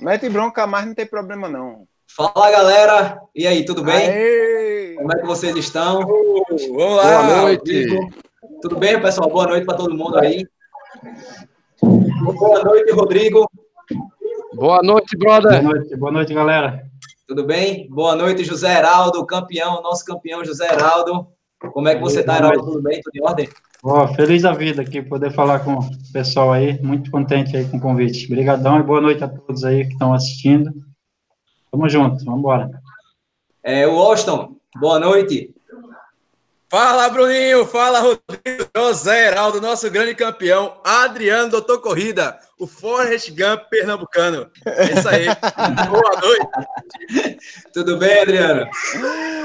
Mete bronca, mas não tem problema não. Fala galera, e aí, tudo bem? Aê! Como é que vocês estão? Olá, Boa noite. Tudo bem, pessoal? Boa noite para todo mundo aí. Boa noite, Rodrigo. Boa noite, brother. Boa noite, boa noite, galera. Tudo bem? Boa noite, José Heraldo, campeão, nosso campeão José Heraldo. Como é que você está, Heraldo? Tudo bem? Tudo em ordem? Oh, feliz da vida aqui, poder falar com o pessoal aí, muito contente aí com o convite. Obrigadão e boa noite a todos aí que estão assistindo. Tamo junto, vamos embora. É, o Austin, boa noite. Fala, Bruninho, fala, Rodrigo, José Heraldo, nosso grande campeão, Adriano, doutor Corrida, o Forrest Gump pernambucano. É isso aí. boa noite. Tudo bem, Adriano?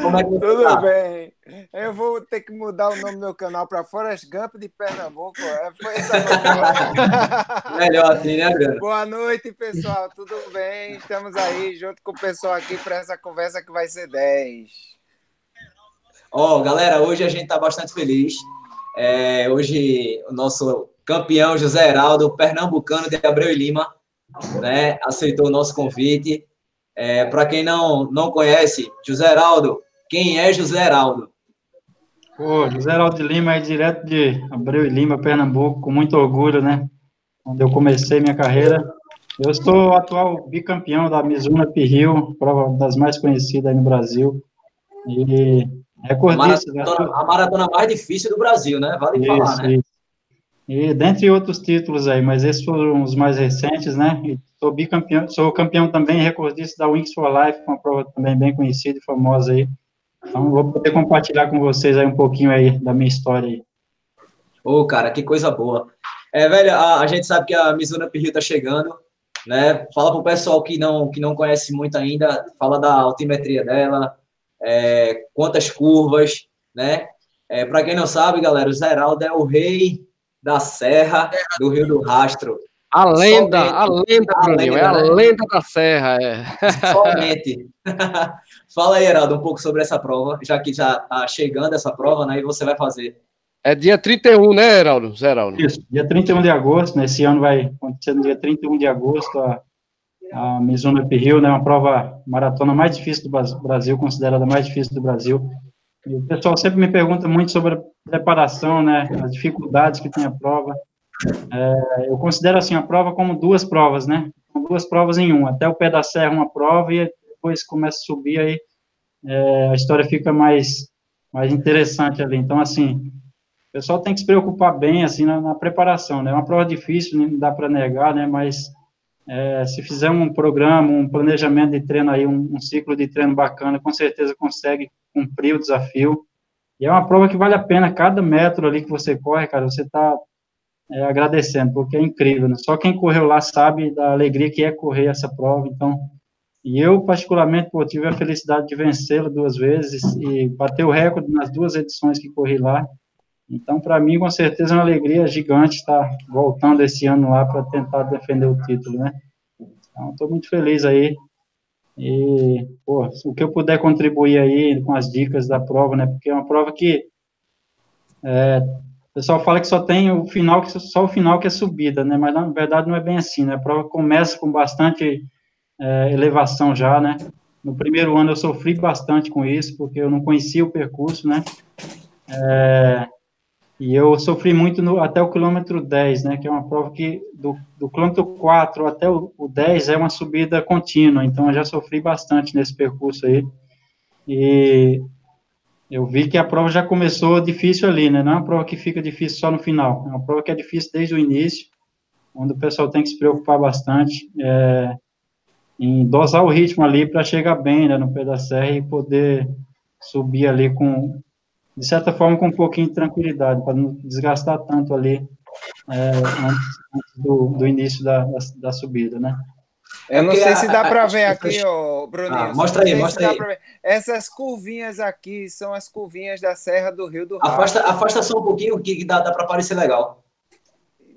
Como é que Tudo tá? bem. Eu vou ter que mudar o nome do meu canal para Forest Gump de Pernambuco. É, foi essa Melhor assim, né, Adriano? Boa noite, pessoal. Tudo bem? Estamos aí junto com o pessoal aqui para essa conversa que vai ser 10. Ó, oh, galera, hoje a gente está bastante feliz. É, hoje o nosso campeão José Heraldo, pernambucano de Abreu e Lima, né, aceitou o nosso convite. É, Para quem não, não conhece, José Heraldo, quem é José Heraldo? Pô, José de Lima é direto de Abreu e Lima, Pernambuco, com muito orgulho, né? Onde eu comecei minha carreira. Eu sou atual bicampeão da Mizuno Rio, prova das mais conhecidas aí no Brasil. E recordista. Maratona, a maratona mais difícil do Brasil, né? Vale isso, falar, né? Isso. E dentre outros títulos aí, mas esses foram os mais recentes, né? E sou bicampeão, sou campeão também recordista da Wings for Life, uma prova também bem conhecida e famosa aí. Então, vou poder compartilhar com vocês aí um pouquinho aí da minha história. Ô, oh, cara, que coisa boa. É, velho, a, a gente sabe que a Mizuno Rio tá chegando, né? Fala pro pessoal que não, que não conhece muito ainda, fala da altimetria dela, é, quantas curvas, né? É, para quem não sabe, galera, o Zeraldo é o rei da Serra do Rio do Rastro. A lenda, Somente, a lenda, a lenda, é a né? lenda da Serra, é. Somente. Fala aí, Heraldo, um pouco sobre essa prova, já que já está chegando essa prova, né, e você vai fazer. É dia 31, né, Heraldo? Heraldo? Isso, dia 31 de agosto, nesse né, ano vai acontecer no dia 31 de agosto, a, a Mizuno Rio, né, uma prova maratona mais difícil do Brasil, considerada a mais difícil do Brasil. E o pessoal sempre me pergunta muito sobre a preparação, né, as dificuldades que tem a prova. É, eu considero assim a prova como duas provas, né? duas provas em uma. Até o pé da serra uma prova e depois começa a subir aí é, a história fica mais mais interessante ali. Então assim, o pessoal tem que se preocupar bem assim na, na preparação, né? É uma prova difícil, não dá para negar, né? Mas é, se fizer um programa, um planejamento de treino aí, um, um ciclo de treino bacana, com certeza consegue cumprir o desafio. E é uma prova que vale a pena, cada metro ali que você corre, cara, você está é, agradecendo, porque é incrível, né? Só quem correu lá sabe da alegria que é correr essa prova, então, e eu, particularmente, pô, tive a felicidade de vencê-la duas vezes e bater o recorde nas duas edições que corri lá, então, para mim, com certeza, é uma alegria gigante estar voltando esse ano lá para tentar defender o título, né? Então, estou muito feliz aí, e, pô, o que eu puder contribuir aí com as dicas da prova, né? Porque é uma prova que é, pessoal fala que só tem o final, só o final que é subida, né? Mas na verdade não é bem assim, né? A prova começa com bastante é, elevação já, né? No primeiro ano eu sofri bastante com isso, porque eu não conhecia o percurso, né? É, e eu sofri muito no, até o quilômetro 10, né? Que é uma prova que do, do quilômetro 4 até o, o 10 é uma subida contínua, então eu já sofri bastante nesse percurso aí. E eu vi que a prova já começou difícil ali, né? Não é uma prova que fica difícil só no final, é uma prova que é difícil desde o início, onde o pessoal tem que se preocupar bastante é, em dosar o ritmo ali para chegar bem né, no pé da serra e poder subir ali com, de certa forma, com um pouquinho de tranquilidade, para não desgastar tanto ali é, antes, antes do, do, início da, da, da subida, né? Eu não sei se dá para ver aqui, ô, Bruninho. Ah, mostra aí, mostra aí. Essas curvinhas aqui são as curvinhas da Serra do Rio do Rastro. Afasta, afasta só um pouquinho que dá, dá para aparecer legal.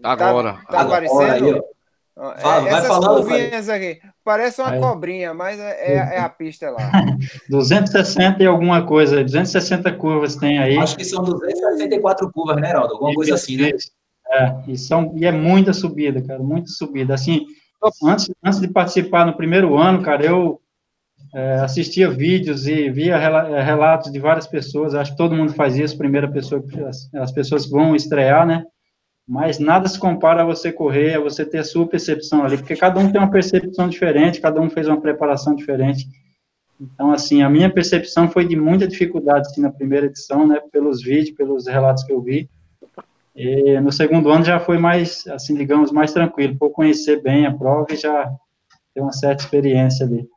Agora. Tá, tá agora, aparecendo? Aí, ó. Fala, Essas vai falando, curvinhas vai. aqui, parece uma aí. cobrinha, mas é, é, a pista lá. 260 e alguma coisa, 260 curvas tem aí. Acho que são 264 curvas, né, Heraldo? Alguma coisa assim, né? É, e, são, e é muita subida, cara, muita subida. Assim, antes, antes de participar no primeiro ano, cara, eu é, assistia vídeos e via é, relatos de várias pessoas, acho que todo mundo faz isso, primeira pessoa, as, as pessoas vão estrear, né? Mas nada se compara a você correr, a você ter a sua percepção ali, porque cada um tem uma percepção diferente, cada um fez uma preparação diferente. Então, assim, a minha percepção foi de muita dificuldade assim, na primeira edição, né, pelos vídeos, pelos relatos que eu vi. E no segundo ano já foi mais, assim, digamos, mais tranquilo, por conhecer bem a prova e já ter uma certa experiência ali.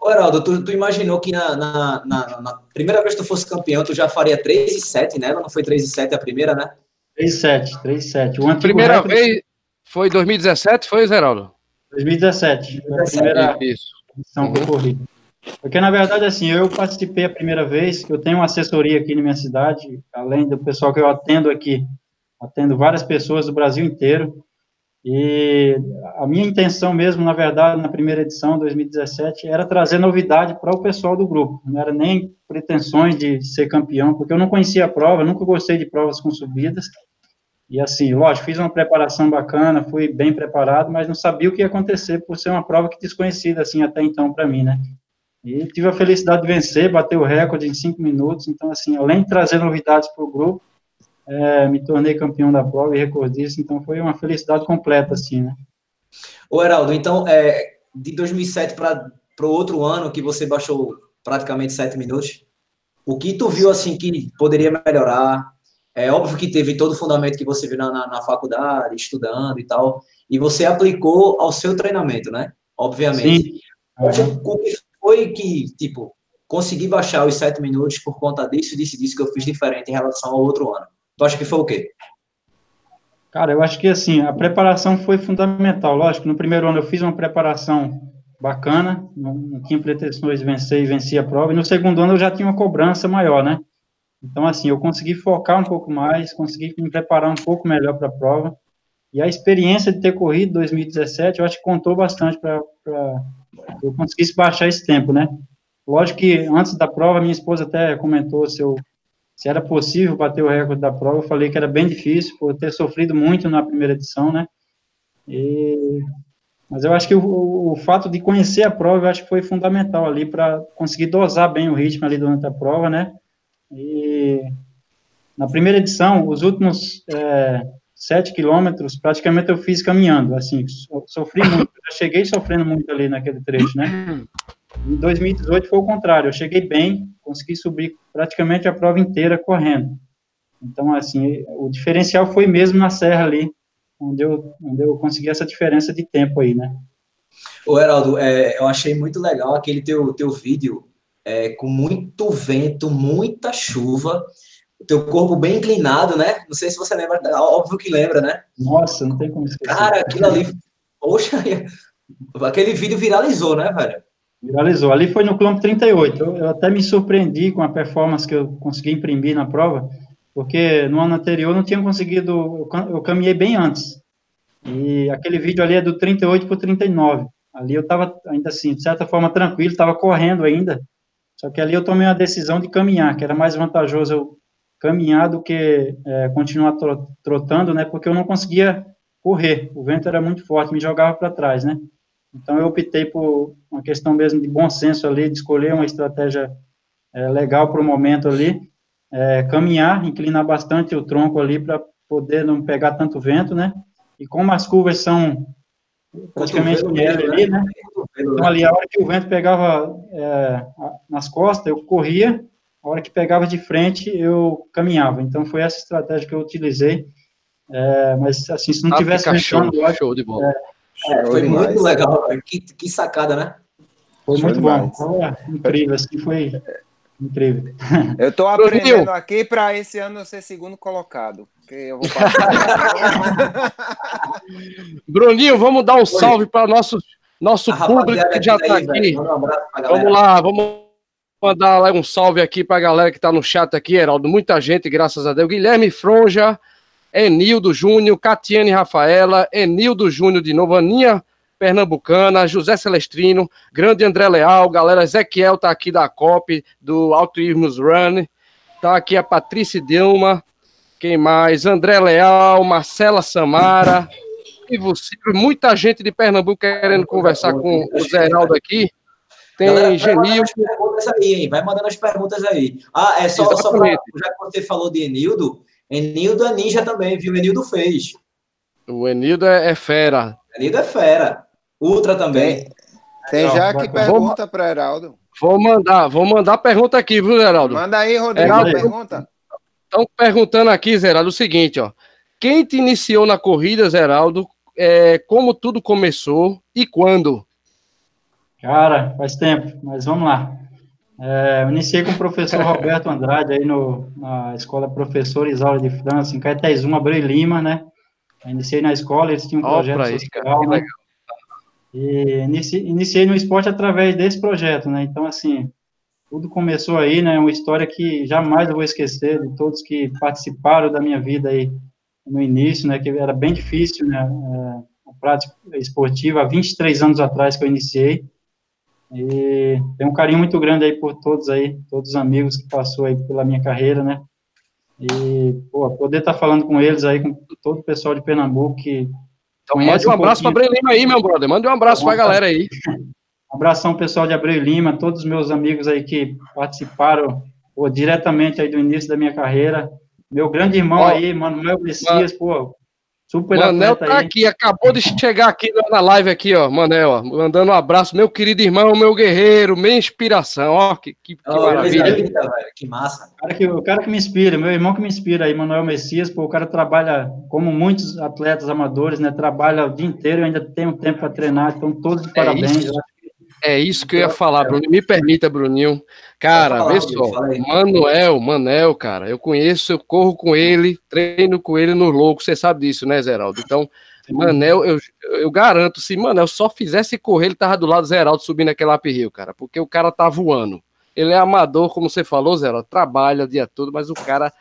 Ô, Heraldo, tu, tu imaginou que na, na, na, na, primeira vez que tu fosse campeão, tu já faria 3 e 7, né? Não foi 3 e 7 a primeira, né? 3 e 7, 3 e 7. O primeira recorde... vez foi 2017, foi, Heraldo? 2017, 2017. a primeira Isso. edição que eu corri. Porque, na verdade, assim, eu participei a primeira vez, eu tenho uma assessoria aqui na minha cidade, além do pessoal que eu atendo aqui, atendo várias pessoas do Brasil inteiro, e a minha intenção mesmo, na verdade, na primeira edição, 2017, era trazer novidade para o pessoal do grupo, não era nem pretensões de ser campeão, porque eu não conhecia a prova, nunca gostei de provas com subidas, e assim, lógico, fiz uma preparação bacana, fui bem preparado, mas não sabia o que ia acontecer por ser uma prova que desconhecida, assim, até então para mim, né? E tive a felicidade de vencer, bater o recorde em cinco minutos. Então, assim, além de trazer novidades para o grupo, é, me tornei campeão da prova e recordista. Então, foi uma felicidade completa, assim, né? Ô, Heraldo, então, é, de 2007 para o outro ano, que você baixou praticamente sete minutos, o que tu viu, assim, que poderia melhorar? É óbvio que teve todo o fundamento que você viu na, na, na faculdade, estudando e tal, e você aplicou ao seu treinamento, né? Obviamente. Sim. Uhum. O que foi que, tipo, consegui baixar os sete minutos por conta disso, disso, disso que eu fiz diferente em relação ao outro ano? Tu acha que foi o quê? Cara, eu acho que, assim, a preparação foi fundamental. Lógico, no primeiro ano eu fiz uma preparação bacana, não, tinha pretensões de vencer e venci a prova, e no segundo ano eu já tinha uma cobrança maior, né? Então, assim, eu consegui focar um pouco mais, consegui me preparar um pouco melhor para a prova, e a experiência de ter corrido 2017, eu acho que contou bastante para eu conseguisse baixar esse tempo, né? Lógico que antes da prova, minha esposa até comentou se, eu, se era possível bater o recorde da prova. Eu falei que era bem difícil, por ter sofrido muito na primeira edição, né? E, mas eu acho que o, o, fato de conhecer a prova, eu acho que foi fundamental ali para conseguir dosar bem o ritmo ali durante a prova, né? E na primeira edição, os últimos é, sete quilômetros, praticamente eu fiz caminhando, assim, sofri muito, eu cheguei sofrendo muito ali naquele trecho, né? Em 2018 foi o contrário, eu cheguei bem, consegui subir praticamente a prova inteira correndo. Então, assim, o diferencial foi mesmo na serra ali, onde eu, onde eu consegui essa diferença de tempo aí, né? Ô, Heraldo, é, eu achei muito legal aquele teu, teu vídeo é, com muito vento, muita chuva, o teu corpo bem inclinado, né? Não sei se você lembra, óbvio que lembra, né? Nossa, não tem como esquecer. Cara, aquilo ali, poxa, aquele vídeo viralizou, né, velho? Viralizou. Ali foi no quilômetro 38. Eu, eu até me surpreendi com a performance que eu consegui imprimir na prova, porque no ano anterior eu não tinha conseguido, eu, eu caminhei bem antes. E aquele vídeo ali é do 38 para 39. Ali eu estava ainda assim, de certa forma, tranquilo, estava correndo ainda. Só que ali eu tomei a decisão de caminhar, que era mais vantajoso eu caminhar do que é, continuar trotando, né? Porque eu não conseguia correr, o vento era muito forte, me jogava para trás, né? Então eu optei por uma questão mesmo de bom senso ali, de escolher uma estratégia é, legal para o momento ali, é, caminhar, inclinar bastante o tronco ali para poder não pegar tanto vento, né? E como as curvas são praticamente neve ali, né? Então ali a hora que o vento pegava é, nas costas, eu corria a hora que pegava de frente, eu caminhava. Então, foi essa estratégia que eu utilizei. É, mas, assim, se não tivesse show, show de bola. É, é, foi demais. muito legal. Que, que sacada, né? Foi show muito demais. bom. Foi incrível, assim, foi incrível. Eu estou aprendendo aqui para esse ano eu ser segundo colocado. Eu vou Bruninho, vamos dar um salve para nosso, nosso público que já está aqui. vamos lá, vamos mandar um salve aqui para a galera que está no chat aqui, Heraldo. Muita gente, graças a Deus. Guilherme Fronja, Enildo Júnior, Catiane Rafaela, Enildo Júnior de novo, Aninha Pernambucana, José Celestrino, grande André Leal, galera, Ezequiel tá aqui da COP, do Altruismos Run, tá aqui a Patrícia Dilma, quem mais? André Leal, Marcela Samara, vivo, muita gente de Pernambuco querendo conversar com o Zé Heraldo aqui. Tem Galera, Genil. Aí, vai mandando as perguntas aí. Ah, é só, só pra, já que você falou de Enildo, Enildo é ninja também, viu? Enildo fez. O Enildo é, é fera. Enildo é fera. Ultra também. Tem, tem já que pergunta para Heraldo. Vou mandar, vou mandar pergunta aqui, viu, Heraldo? Manda aí, Rodrigo, Heraldo, pergunta. Estão perguntando aqui, Zeraldo, o seguinte, ó. Quem te iniciou na corrida, Zeraldo? É, como tudo começou e quando? Cara, faz tempo, mas vamos lá. É, iniciei com o professor Roberto Andrade aí no, na escola Professor Isaura de França, em Caetés 1, Abreu Lima, né? Eu iniciei na escola, eles tinham um projeto oh, social, né? E iniciei, iniciei no esporte através desse projeto, né? Então, assim, tudo começou aí, né? Uma história que jamais eu vou esquecer de todos que participaram da minha vida aí no início, né? Que era bem difícil, né? É, a prática esportiva, há 23 anos atrás que eu iniciei. E tenho um carinho muito grande aí por todos aí, todos os amigos que passou aí pela minha carreira, né? E, pô, poder estar tá falando com eles aí, com todo o pessoal de Pernambuco que então, mande um, um abraço para Abreu Lima aí, meu brother. Mande um abraço para a galera aí. Um abração, pessoal de Abreu Lima, todos os meus amigos aí que participaram pô, diretamente aí do início da minha carreira. Meu grande irmão aí, Manuel Messias, pô, Super Manel tá aí. aqui, acabou de chegar aqui na live aqui, ó, Manel, ó, mandando um abraço, meu querido irmão, meu guerreiro, minha inspiração, ó, que, que, que oh, maravilha. Que massa. O cara que, o cara que me inspira, meu irmão que me inspira aí, Manuel Messias, pô, o cara trabalha, como muitos atletas amadores, né, trabalha o dia inteiro, ainda tem um tempo para treinar, então todos de é parabéns. Isso. É isso que eu ia falar, Bruno. Me permita, Bruninho. Cara, falar, vê só. Manuel, Manel, cara, eu conheço, eu corro com ele, treino com ele no louco. Você sabe disso, né, Zeraldo? Então, Manel, eu, eu garanto, se Manel só fizesse correr, ele tava do lado do Zeraldo subindo aquele up cara, porque o cara tá voando. Ele é amador, como você falou, Zeraldo, trabalha o dia todo, mas o cara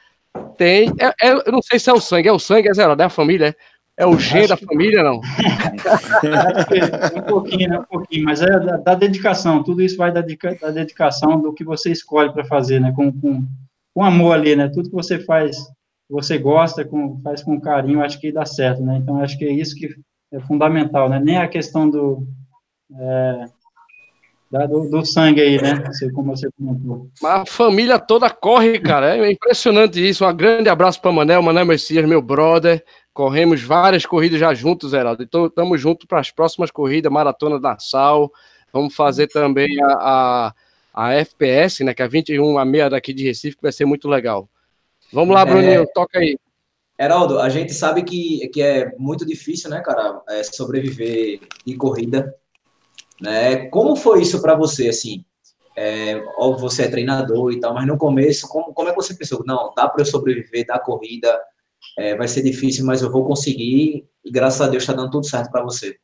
tem. É, é, eu não sei se é o sangue, é o sangue, é Zeraldo, é a família, é. É o G da família, não? um pouquinho, né? Um pouquinho, mas é da, da dedicação. Tudo isso vai da, da dedicação do que você escolhe para fazer, né? Com, com, com amor ali, né? Tudo que você faz, você gosta, com, faz com carinho, acho que dá certo, né? Então, acho que é isso que é fundamental, né? Nem a questão do, é, da, do, do, sangue aí, né? Como você comentou. A família toda corre, cara. É impressionante isso. Um grande abraço para Manel, Manel Messias, meu brother. Corremos várias corridas já juntos, Heraldo. Então, estamos juntos para as próximas corridas, Maratona da Sal. Vamos fazer também a, a, a, FPS, né? Que é a 21 a meia daqui de Recife, que vai ser muito legal. Vamos lá, Bruninho, é... toca aí. Heraldo, a gente sabe que, que é muito difícil, né, cara, é sobreviver em corrida. Né? Como foi isso para você, assim? É, óbvio, você é treinador e tal, mas no começo, como, como é que você pensou? Não, dá para eu sobreviver da corrida, é, vai ser difícil, mas eu vou conseguir, e graças a Deus está dando tudo certo para você.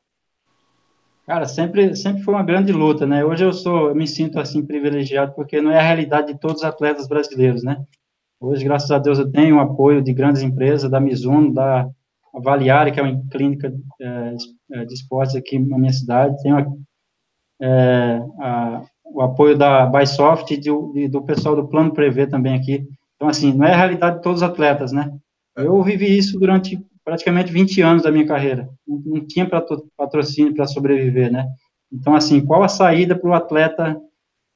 Cara, sempre, sempre foi uma grande luta, né? Hoje eu sou, eu me sinto assim privilegiado porque não é a realidade de todos os atletas brasileiros, né? Hoje, graças a Deus, eu tenho o apoio de grandes empresas, da Mizuno, da Avaliare, que é uma clínica é, é de esportes aqui na minha cidade, tenho é, a, o apoio da Bysoft e do, do pessoal do Plano Prever também aqui. Então, assim, não é a realidade de todos os atletas, né? Eu vivi isso durante praticamente 20 anos da minha carreira. Não, não tinha patrocínio para sobreviver, né? Então, assim, qual a saída para o atleta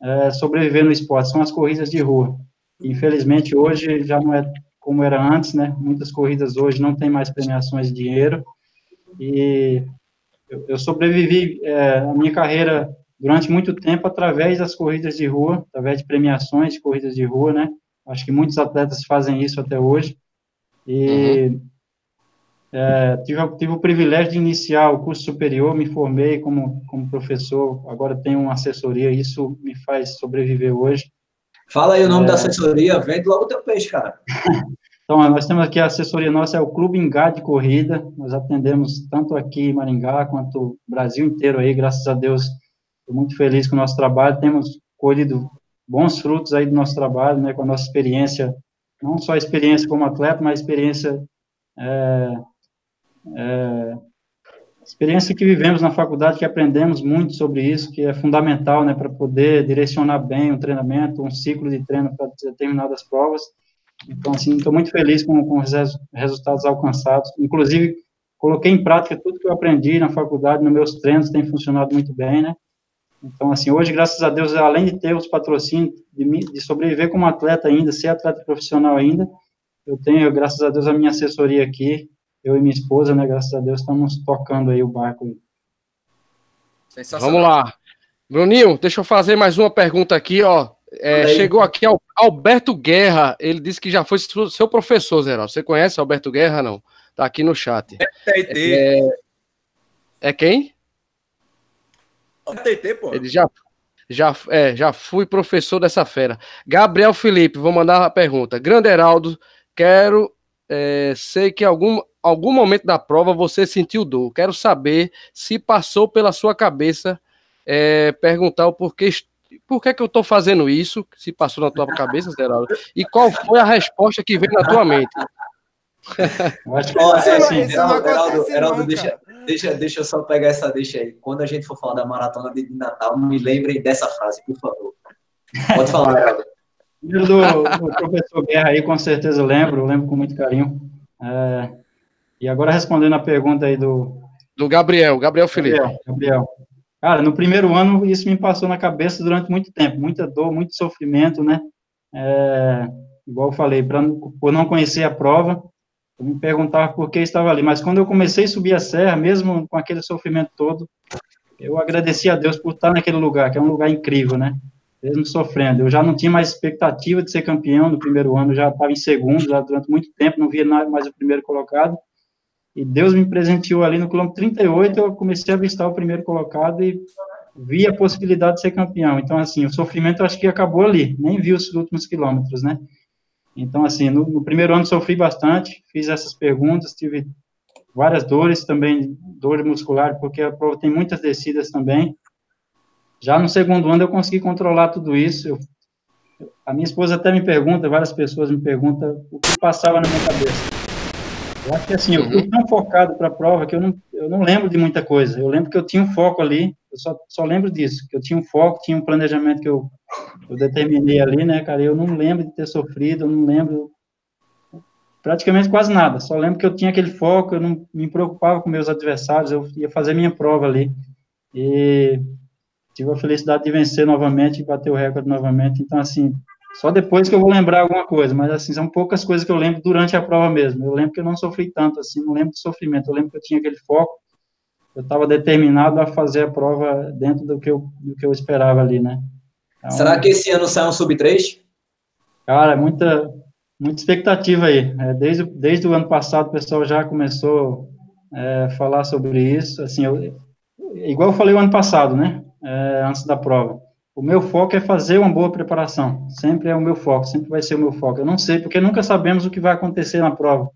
é, sobreviver no esporte? São as corridas de rua. Infelizmente, hoje já não é como era antes, né? Muitas corridas hoje não tem mais premiações de dinheiro. E eu, eu sobrevivi é, a minha carreira durante muito tempo através das corridas de rua, através de premiações de corridas de rua, né? Acho que muitos atletas fazem isso até hoje. E uhum. é, tive, tive o privilégio de iniciar o curso superior, me formei como, como professor, agora tenho uma assessoria, isso me faz sobreviver hoje. Fala aí o nome é... da assessoria, vende logo o teu peixe, cara. então, nós temos aqui a assessoria nossa, é o Clube Engá de Corrida, nós atendemos tanto aqui em Maringá, quanto o Brasil inteiro aí, graças a Deus, estou muito feliz com o nosso trabalho, temos colhido bons frutos aí do nosso trabalho, né, com a nossa experiência não só a experiência como atleta, mas a experiência é, é, experiência que vivemos na faculdade, que aprendemos muito sobre isso, que é fundamental, né, para poder direcionar bem um treinamento, um ciclo de treino para determinadas provas. Então, assim, estou muito feliz com, com os resultados alcançados. Inclusive, coloquei em prática tudo que eu aprendi na faculdade, nos meus treinos, tem funcionado muito bem, né? Então, assim, hoje, graças a Deus, além de ter os patrocínios, de, de sobreviver como atleta ainda, ser atleta profissional ainda, eu tenho, graças a Deus, a minha assessoria aqui, eu e minha esposa, né, graças a Deus, estamos tocando aí o barco. Vamos lá. Bruninho, deixa eu fazer mais uma pergunta aqui, ó. É, chegou aqui Alberto Guerra, ele disse que já foi seu professor, Zé. Você conhece Alberto Guerra, não? Tá aqui no chat. É, é, é quem? TT, pô. Ele já, já, é, já fui professor dessa fera. Gabriel Felipe, vou mandar uma pergunta. Grande Heraldo, quero. É, sei que algum, algum momento da prova você sentiu dor. Quero saber se passou pela sua cabeça é, perguntar o porquê. Por que, que eu estou fazendo isso? Se passou na tua cabeça, Geraldo? E qual foi a resposta que veio na tua mente? Acho que, é assim, Geraldo, Geraldo, deixa, deixa, deixa eu só pegar essa deixa aí. Quando a gente for falar da maratona de Natal, me lembrem dessa frase, por favor. Pode falar, Geraldo. Do, do professor Guerra aí, com certeza eu lembro, eu lembro com muito carinho. É, e agora respondendo a pergunta aí do... Do Gabriel, Gabriel Felipe. Gabriel, Gabriel. Cara, no primeiro ano isso me passou na cabeça durante muito tempo, muita dor, muito sofrimento, né? É, igual eu falei, pra, por não conhecer a prova, eu me perguntava por que estava ali. Mas quando eu comecei a subir a serra, mesmo com aquele sofrimento todo, eu agradeci a Deus por estar naquele lugar, que é um lugar incrível, né? Mesmo sofrendo. Eu já não tinha mais expectativa de ser campeão no primeiro ano, já estava em segundo, já durante muito tempo, não via mais o primeiro colocado. E Deus me presenteou ali no quilômetro 38, eu comecei a avistar o primeiro colocado e vi a possibilidade de ser campeão. Então, assim, o sofrimento acho que acabou ali, nem vi os últimos quilômetros, né? Então, assim, no, no, primeiro ano sofri bastante, fiz essas perguntas, tive várias dores também, dor muscular, porque a prova tem muitas descidas também. Já no segundo ano eu consegui controlar tudo isso. Eu, a minha esposa até me pergunta, várias pessoas me perguntam o que passava na minha cabeça. Eu acho que assim, eu fui uhum. tão focado para a prova que eu não, eu não lembro de muita coisa. Eu lembro que eu tinha um foco ali, eu só, só lembro disso, que eu tinha um foco, tinha um planejamento que eu, eu determinei ali, né, cara? Eu não lembro de ter sofrido, eu não lembro praticamente quase nada. Só lembro que eu tinha aquele foco, eu não me preocupava com meus adversários, eu ia fazer minha prova ali. E tive a felicidade de vencer novamente e bater o recorde novamente. Então, assim, só depois que eu vou lembrar alguma coisa, mas assim, são poucas coisas que eu lembro durante a prova mesmo. Eu lembro que eu não sofri tanto assim, não lembro de sofrimento, eu lembro que eu tinha aquele foco, eu estava determinado a fazer a prova dentro do que eu, do que eu esperava ali, né? Então, Será que esse ano sai um sub-3? Cara, muita, muita expectativa aí. É, desde, desde o ano passado o pessoal já começou a é, falar sobre isso. Assim, eu, igual eu falei o ano passado, né? É, antes da prova o meu foco é fazer uma boa preparação. Sempre é o meu foco, sempre vai ser o meu foco. Eu não sei, porque nunca sabemos o que vai acontecer na prova.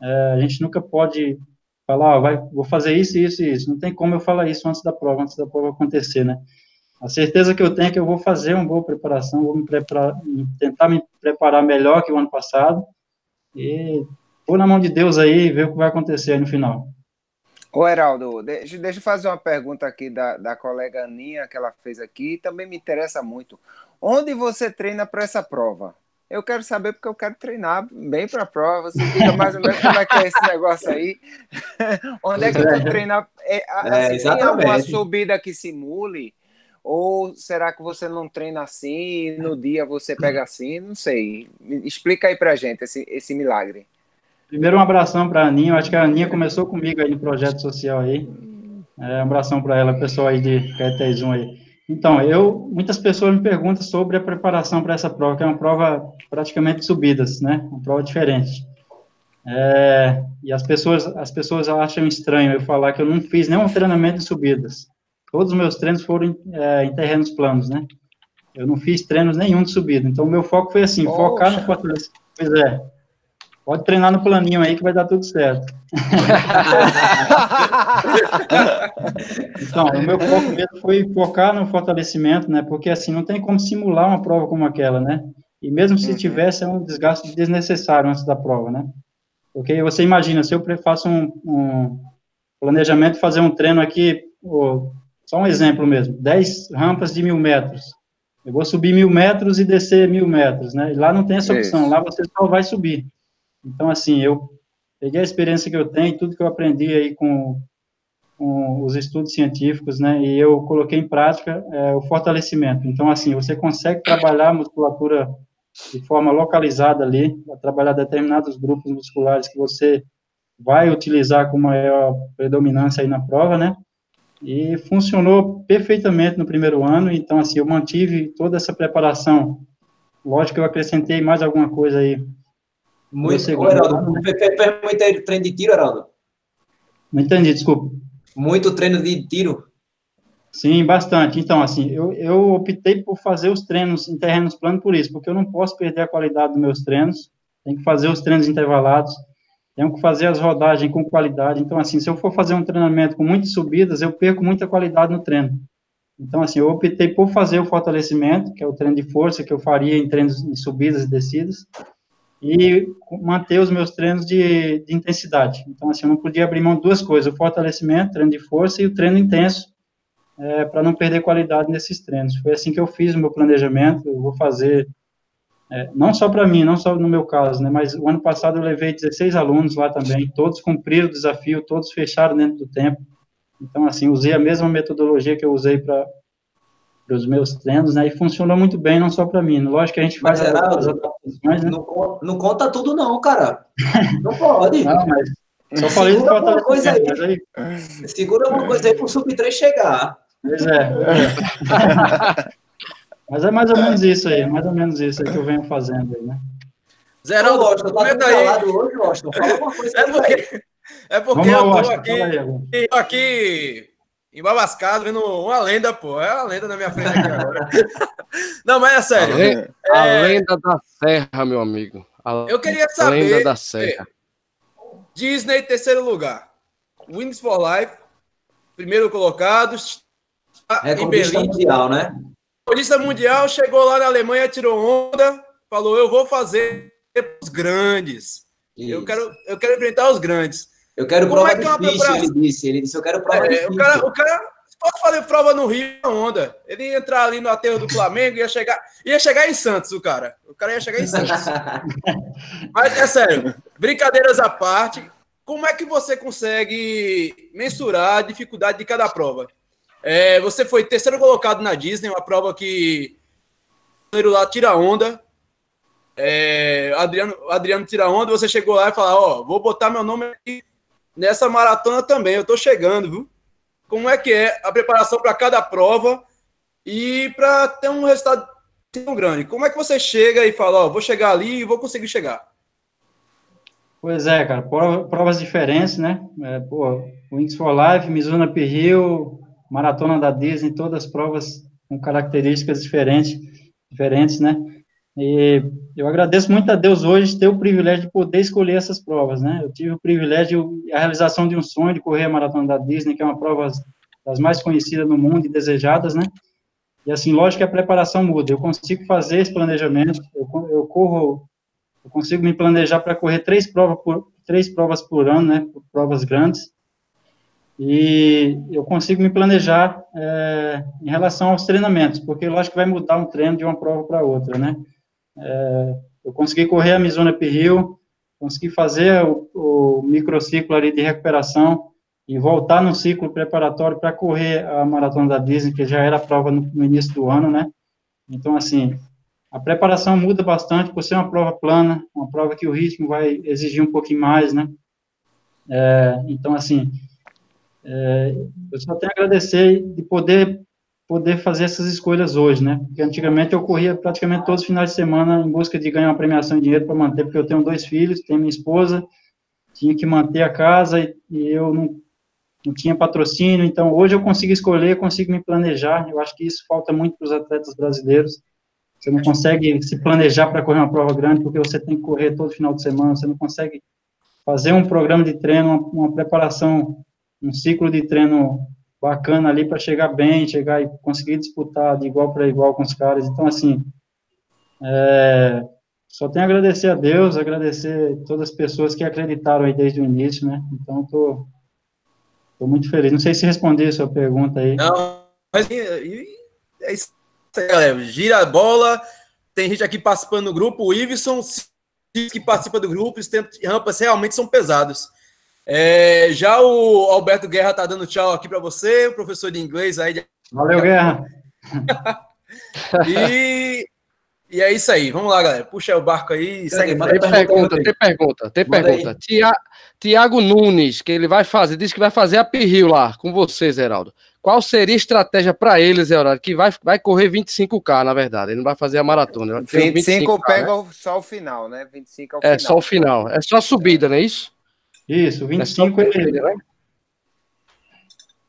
É, a gente nunca pode falar, vai, vou fazer isso, isso e isso. Não tem como eu falar isso antes da prova, antes da prova acontecer, né? A certeza que eu tenho é que eu vou fazer uma boa preparação, vou me preparar, tentar me preparar melhor que o ano passado e pôr na mão de Deus aí e ver o que vai acontecer aí no final. Ô, Heraldo, deixa, deixa eu fazer uma pergunta aqui da, da colega Aninha que ela fez aqui, também me interessa muito. Onde você treina para essa prova? Eu quero saber porque eu quero treinar bem para a prova. Você diga mais ou menos como é que é esse negócio aí. Onde é que tu treina? É, é assim, é, tem alguma subida que simule? Ou será que você não treina assim e no dia você pega assim? Não sei. Explica aí pra gente esse, esse milagre. Primeiro, um abração para a Aninha. Eu acho que a Aninha começou comigo aí no projeto social aí. É, um abração para ela, pessoal aí de Caetés 1 aí. Então, eu, muitas pessoas me perguntam sobre a preparação para essa prova, que é uma prova praticamente subidas, né? Uma prova diferente. É, e as pessoas, as pessoas acham estranho eu falar que eu não fiz nenhum treinamento de subidas. Todos os meus treinos foram é, em terrenos planos, né? Eu não fiz treinos nenhum de subida. Então, o meu foco foi assim, Poxa. focar no fortalecimento. Pois é, Pode treinar no planinho aí que vai dar tudo certo. então, o meu foco mesmo foi focar no fortalecimento, né? Porque assim, não tem como simular uma prova como aquela, né? E mesmo se uhum. tivesse, é um desgaste desnecessário antes da prova, né? Porque você imagina, se eu faço um, um planejamento, fazer um treino aqui, só um exemplo mesmo, 10 rampas de mil metros. Eu vou subir mil metros e descer mil metros, né? E lá não tem essa opção, lá você só vai subir. Então, assim, eu peguei a experiência que eu tenho, tudo que eu aprendi aí com, com os estudos científicos, né, e eu coloquei em prática é, o fortalecimento. Então, assim, você consegue trabalhar a musculatura de forma localizada ali, trabalhar determinados grupos musculares que você vai utilizar com maior predominância aí na prova, né, e funcionou perfeitamente no primeiro ano, então, assim, eu mantive toda essa preparação. Lógico que eu acrescentei mais alguma coisa aí. Muito, Ô, Heraldo, fez muito treino de tiro, Heraldo? Não entendi, desculpa. Muito treino de tiro? Sim, bastante. Então, assim, eu, eu optei por fazer os treinos em terrenos planos por isso, porque eu não posso perder a qualidade dos meus treinos, tem que fazer os treinos intervalados, tenho que fazer as rodagens com qualidade. Então, assim, se eu for fazer um treinamento com muitas subidas, eu perco muita qualidade no treino. Então, assim, eu optei por fazer o fortalecimento, que é o treino de força que eu faria em treinos de subidas e descidas, e manter os meus treinos de, de intensidade. Então, assim, eu não podia abrir mão de duas coisas, o fortalecimento, treino de força, e o treino intenso, é, para não perder qualidade nesses treinos. Foi assim que eu fiz o meu planejamento, eu vou fazer é, não só para mim, não só no meu caso, né, mas o ano passado eu levei 16 alunos lá também, todos cumpriram o desafio, todos fecharam dentro do tempo. Então, assim, usei a mesma metodologia que eu usei para os meus treinos, né, e funcionou muito bem, não só para mim. Lógico que a gente faz mas, as adaptações, né? Não, não, conta tudo não, cara. Não pode. não, mas só falei Segura alguma coisa aí. aí. Segura alguma coisa aí para o Sub-3 chegar. Pois é. é. Mas é mais ou menos isso aí, mais ou menos isso aí que eu venho fazendo aí, né? Zeraldo, Washington, tá comenta aí. Hoje, Washington. Fala uma coisa é porque, é porque eu tô aqui, aí, aqui em Babascado vendo uma lenda, pô. É uma lenda na minha frente aqui agora. Não, mas é sério. A, lenda, é... a lenda da Serra, meu amigo. A eu queria saber. Lenda da Serra. Disney, terceiro lugar. Wings for Life, primeiro colocado. É em Berlim. mundial, né? Polícia Mundial chegou lá na Alemanha, tirou onda, falou: Eu vou fazer os grandes. Eu quero, eu quero enfrentar os grandes. Eu quero Como prova é que é difícil, ele disse. Ele disse: Eu quero prova é, difícil. O cara, o cara pode fazer prova no Rio, onda. Ele ia entrar ali no aterro do Flamengo, ia chegar, ia chegar em Santos, o cara. O cara ia chegar em Santos. Mas é sério, brincadeiras à parte, como é que você consegue mensurar a dificuldade de cada prova? É, você foi terceiro colocado na Disney, uma prova que o lá tira onda. É, Adriano, Adriano tira onda, você chegou lá e falou: Ó, vou botar meu nome aqui nessa maratona também, eu tô chegando, viu? Como é que é a preparação para cada prova e para ter um resultado tão grande? Como é que você chega e fala: Ó, vou chegar ali e vou conseguir chegar? Pois é, cara, provas diferentes, né? É, pô, Wings for Life, Mizuno Uphill, maratona da Disney, todas as provas com características diferentes, diferentes, né? E eu agradeço muito a Deus hoje ter o privilégio de poder escolher essas provas, né? Eu tive o privilégio, a realização de um sonho de correr a maratona da Disney, que é uma prova das mais conhecidas no mundo e desejadas, né? E assim, lógico que a preparação muda. Eu consigo fazer esse planejamento, eu, eu corro, eu consigo me planejar para correr três provas por três provas por ano, né? Provas grandes e eu consigo me planejar é, em relação aos treinamentos, porque lógico que vai mudar um treino de uma prova para outra, né? É, eu consegui correr a Mizuno Uphill, consegui fazer o, o microciclo ali de recuperação e voltar no ciclo preparatório para correr a maratona da Disney, que já era a prova no, no início do ano, né? Então, assim, a preparação muda bastante por ser uma prova plana, uma prova que o ritmo vai exigir um pouquinho mais, né? É, então, assim, é, eu só tenho a agradecer de poder poder fazer essas escolhas hoje, né? Porque antigamente eu corria praticamente todos os finais de semana em busca de ganhar uma premiação em dinheiro para manter, porque eu tenho dois filhos, tenho minha esposa, tinha que manter a casa e, e eu não, não tinha patrocínio, então hoje eu consigo escolher, consigo me planejar, eu acho que isso falta muito para os atletas brasileiros, você não consegue se planejar para correr uma prova grande, porque você tem que correr todo final de semana, você não consegue fazer um programa de treino, uma, uma preparação um ciclo de treino bacana ali para chegar bem, chegar e conseguir disputar de igual para igual com os caras. Então, assim, é, só tenho a agradecer a Deus, agradecer todas as pessoas que acreditaram aí desde o início, né? Então, tô, tô muito feliz. Não sei se respondi a sua pergunta aí. Não, mas é isso aí, galera. Gira a bola. Tem gente aqui participando do grupo. O Iveson que participa do grupo, os tempos de rampas realmente são pesados. É, já o Alberto Guerra tá dando tchau aqui para você, o professor de inglês aí. De... Valeu, Guerra. e, e é isso aí. Vamos lá, galera. Puxa o barco aí. Segue tem, pergunta, tem pergunta, tem pergunta. Tiago Nunes, que ele vai fazer, diz que vai fazer a Pirril lá com você, Zeraldo. Qual seria a estratégia para ele, Zeraldo? Que vai, vai correr 25K, na verdade. Ele não vai fazer a maratona. 25, 25 pega né? só o final, né? 25 é o final. É só o final. É só a subida, não é isso? Isso, 25 é ele. Né?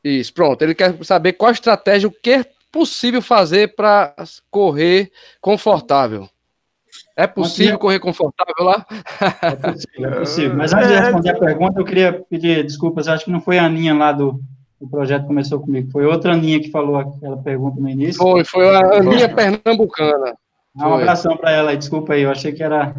Isso, pronto. Ele quer saber qual estratégia, o que é possível fazer para correr confortável. É possível correr confortável lá? É possível, é possível. Mas antes de responder a pergunta, eu queria pedir desculpas. Acho que não foi a Aninha lá do, do projeto que começou comigo. Foi outra Aninha que falou aquela pergunta no início. Foi, foi a Aninha Pernambucana. Ah, um abração para ela. Desculpa aí, eu achei que era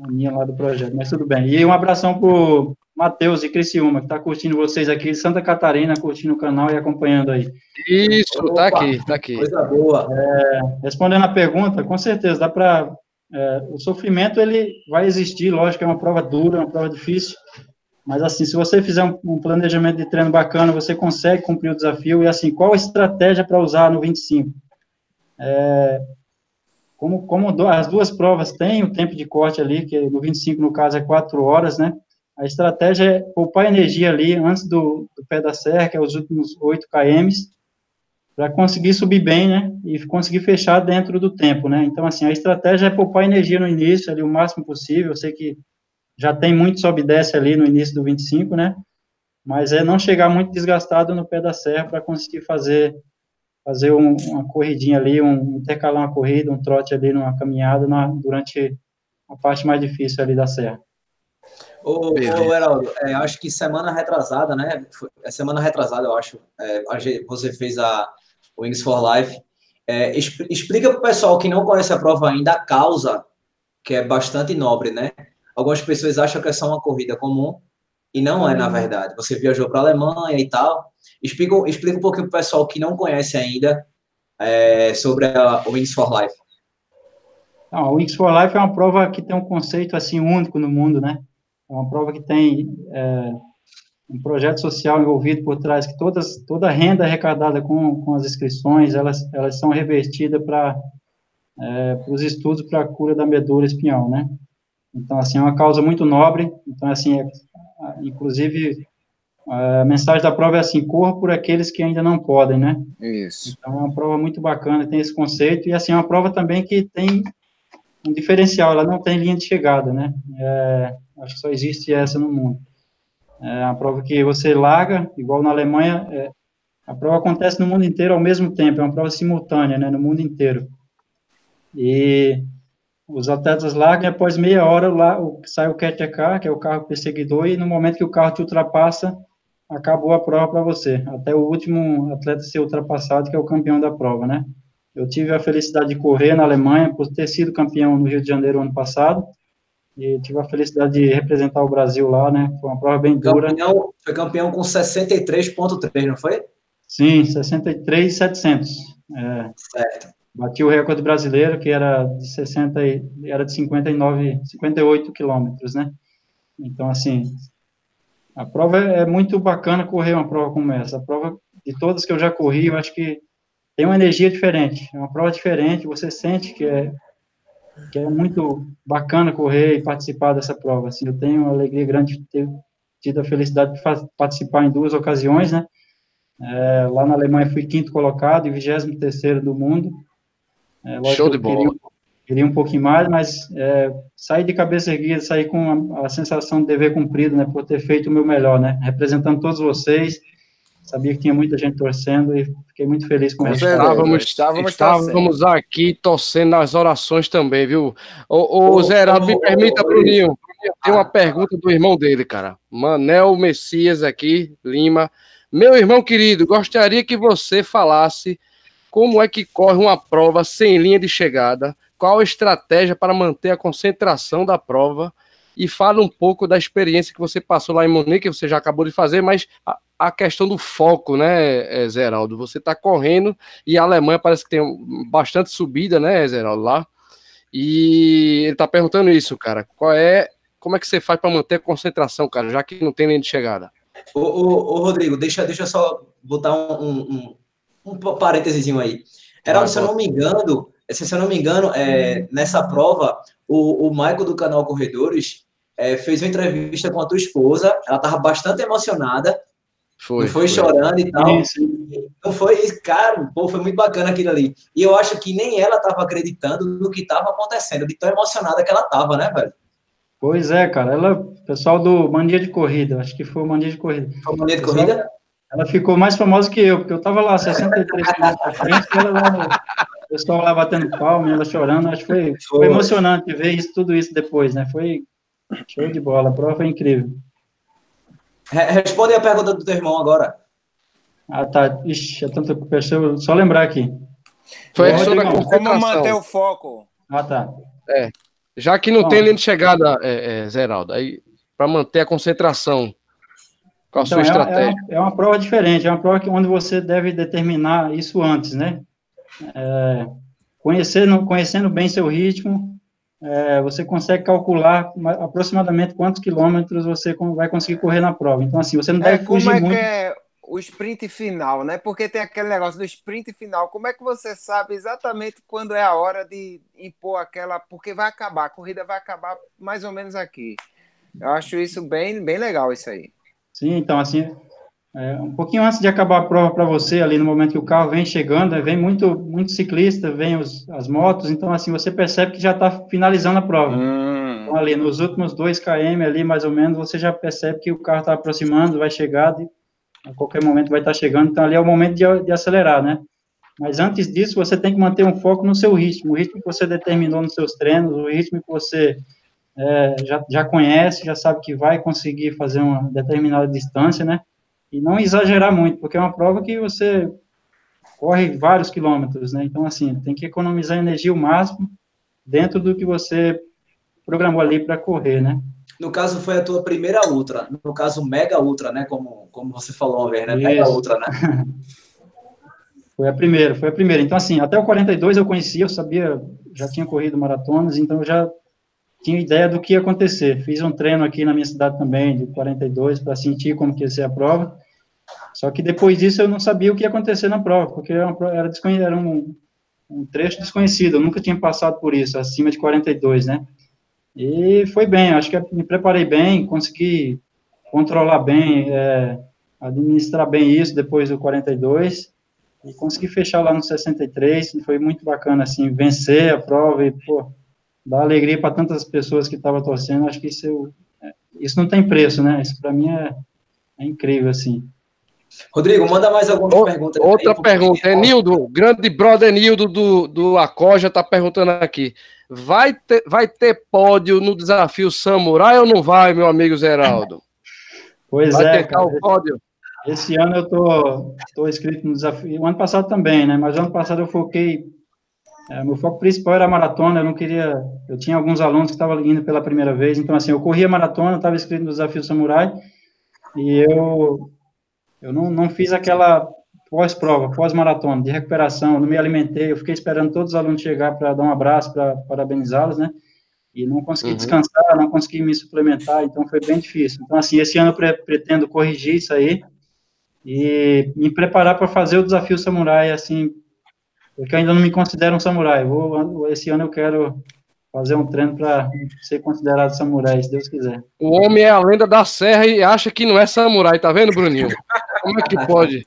a Aninha lá do projeto, mas tudo bem. E um abração para o Matheus e Criciúma, que está curtindo vocês aqui de Santa Catarina, curtindo o canal e acompanhando aí. Isso, Opa, tá aqui, tá aqui. Coisa boa. É, respondendo a pergunta, com certeza, dá para. É, o sofrimento ele vai existir, lógico, é uma prova dura, uma prova difícil, mas assim, se você fizer um, um planejamento de treino bacana, você consegue cumprir o desafio. E assim, qual a estratégia para usar no 25? É, como, como as duas provas têm o tempo de corte ali, que no 25, no caso, é 4 horas, né? A estratégia é poupar energia ali antes do, do pé da serra, que é os últimos 8 km, para conseguir subir bem, né? E conseguir fechar dentro do tempo, né? Então, assim, a estratégia é poupar energia no início, ali o máximo possível. Eu sei que já tem muito sobe e desce ali no início do 25, né? Mas é não chegar muito desgastado no pé da serra para conseguir fazer fazer um, uma corridinha ali, um intercalar uma corrida, um trote ali numa caminhada na, durante a parte mais difícil ali da serra. Ô, ô Heraldo, é, acho que semana retrasada, né? Foi, é semana retrasada, eu acho. É, você fez a Wings for Life. É, explica para o pessoal que não conhece a prova ainda a causa, que é bastante nobre, né? Algumas pessoas acham que é só uma corrida comum, e não é, na verdade. Você viajou para a Alemanha e tal. Explica, explica um pouquinho para o pessoal que não conhece ainda é, sobre a Wings for Life. Não, a Wings for Life é uma prova que tem um conceito assim único no mundo, né? É uma prova que tem é, um projeto social envolvido por trás, que todas, toda a renda arrecadada com, com as inscrições, elas, elas são revertidas para é, os estudos para a cura da medula espinhal, né? Então, assim, é uma causa muito nobre. Então, assim, é, inclusive, a mensagem da prova é assim, corra por aqueles que ainda não podem, né? Isso. Então, é uma prova muito bacana, tem esse conceito, e, assim, é uma prova também que tem um diferencial, ela não tem linha de chegada, né? É, acho que só existe essa no mundo. É uma prova que você larga, igual na Alemanha, é, a prova acontece no mundo inteiro ao mesmo tempo, é uma prova simultânea, né, no mundo inteiro. E os atletas largam após meia hora lá, sai o catch car, que é o carro perseguidor, e no momento que o carro te ultrapassa, acabou a prova para você, até o último atleta ser ultrapassado, que é o campeão da prova, né? Eu tive a felicidade de correr na Alemanha, por ter sido campeão no Rio de Janeiro ano passado, e tive a felicidade de representar o Brasil lá, né? Foi uma prova bem dura. Campeão, foi campeão com 63,3, não foi? Sim, 63,700. É, certo. Bati o recorde brasileiro, que era de 60, era de 59, 58 quilômetros, né? Então, assim, a prova é muito bacana correr uma prova como essa. A prova de todas que eu já corri, eu acho que tem uma energia diferente. É uma prova diferente, você sente que é que é muito bacana correr e participar dessa prova. Assim, eu tenho uma alegria grande de ter tido a felicidade de participar em duas ocasiões, né? É, lá na Alemanha fui quinto colocado e vigésimo terceiro do mundo. É, Show de bola. Queria, queria, um pouquinho mais, mas é, sair de cabeça erguida, sair com a, a, sensação de dever cumprido, né? Por ter feito o meu melhor, né? Representando todos vocês, sabia que tinha muita gente torcendo e fiquei muito feliz com, isso. Estávamos, estávamos, estávamos aqui torcendo nas orações também, viu? O, o Zerado, me permita, Bruninho, tem uma pergunta do irmão dele, cara. Manel Messias aqui, Lima. Meu irmão querido, gostaria que você falasse como é que corre uma prova sem linha de chegada, qual a estratégia para manter a concentração da prova e fala um pouco da experiência que você passou lá em Munique, que você já acabou de fazer, mas a, questão do foco, né, eh, Zeraldo? Você está correndo e a Alemanha parece que tem bastante subida, né, Zeraldo, lá. E ele tá perguntando isso, cara. Qual é. Como é que você faz para manter a concentração, cara, já que não tem nem de chegada? Ô, ô, ô Rodrigo, deixa, deixa eu só botar um, um, um, um parênteses aí. Era, se eu não me engano, se eu não me engano, é, nessa prova, o, o Michael do canal Corredores é, fez uma entrevista com a tua esposa, ela estava bastante emocionada, foi, não foi, foi, chorando e tal. Não foi isso, cara, pô, foi muito bacana aquilo ali. E eu acho que nem ela estava acreditando no que estava acontecendo, de tão emocionada que ela estava, né, velho? Pois é, cara. Ela, pessoal do Mania de Corrida, acho que foi o Mania de Corrida. Foi o Mania de Corrida? Ela ficou mais famosa que eu, porque eu tava lá 63 quilômetros à frente, ela lá, o pessoal lá batendo palma, ela chorando. Acho que foi, foi emocionante ver isso, tudo isso depois, né? Foi show de bola. A prova foi incrível. Responde a pergunta do teu irmão agora. Ah, tá. Ixi, é tanta pessoa. Só lembrar aqui. Foi sobre a Como manter o foco. Ah, tá. É. Já que não Bom, tem linha de chegada, é, é, Zeraldo, aí para manter a concentração, qual a então, sua é, estratégia? É, é, uma prova diferente, é uma prova que, onde você deve determinar isso antes, né? É, conhecendo, conhecendo bem seu ritmo, é, você consegue calcular aproximadamente quantos quilômetros você vai conseguir correr na prova. Então, assim, você não é, deve como fugir é muito. Que é o sprint final, né? Porque tem aquele negócio do sprint final. Como é que você sabe exatamente quando é a hora de impor aquela. Porque vai acabar, a corrida vai acabar mais ou menos aqui. Eu acho isso bem, bem legal, isso aí. Sim, então, assim, é, um pouquinho antes de acabar a prova para você, ali no momento que o carro vem chegando, vem muito, muito ciclista, vem os, as motos, então, assim, você percebe que já está finalizando a prova. Hum. Então, ali, nos últimos 2 km, ali, mais ou menos, você já percebe que o carro está aproximando, vai chegar, de, a qualquer momento vai estar tá chegando, então ali é o momento de, de acelerar, né? Mas antes disso, você tem que manter um foco no seu ritmo, o ritmo que você determinou nos seus treinos, o ritmo que você é, já, já conhece, já sabe que vai conseguir fazer uma determinada distância, né? E não exagerar muito, porque é uma prova que você corre vários quilômetros, né? Então, assim, tem que economizar energia o máximo dentro do que você programou ali para correr, né? No caso, foi a tua primeira ultra. No caso, mega ultra, né? Como, como você falou uma vez, né? Mega ultra, né? foi a primeira, foi a primeira. Então, assim, até o 42 eu conhecia, eu sabia, já tinha corrido maratonas, então eu já tinha ideia do que ia acontecer. Fiz um treino aqui na minha cidade também, de 42, para sentir como que ia ser a prova. Só que depois disso eu não sabia o que ia acontecer na prova, porque era, uma, era, era um, um, trecho desconhecido, eu nunca tinha passado por isso, acima de 42, né? E foi bem, acho que me preparei bem, consegui controlar bem, é, administrar bem isso depois do 42, e consegui fechar lá no 63, e foi muito bacana, assim, vencer a prova e, pô, dar alegria para tantas pessoas que estavam torcendo, acho que isso, é, isso não tem preço, né? Isso para mim é, é, incrível, assim. Rodrigo, manda mais algumas o, perguntas. Outra aí, pergunta, é Nildo, grande brother Nildo do, do Acoja está perguntando aqui, vai ter, vai ter pódio no desafio Samurai ou não vai, meu amigo Zeraldo? Pois vai é, cara, o pódio? Esse ano eu tô, tô inscrito no desafio, o ano passado também, né, mas ano passado eu foquei é, meu foco principal era a maratona, eu não queria, eu tinha alguns alunos que estavam indo pela primeira vez, então assim, eu corria maratona, estava inscrito no Desafio Samurai, e eu, eu não, não fiz aquela pós-prova, pós-maratona, de recuperação, não me alimentei, eu fiquei esperando todos os alunos chegar para dar um abraço, para parabenizá-los, né, e não consegui uhum. descansar, não consegui me suplementar, então foi bem difícil. Então, assim, esse ano eu pre pretendo corrigir isso aí, e me preparar para fazer o Desafio Samurai, assim, porque eu ainda não me considero um samurai. Vou, esse ano eu quero fazer um treino para ser considerado samurai, se Deus quiser. O homem é a lenda da serra e acha que não é samurai, tá vendo, Bruninho? Como é que pode?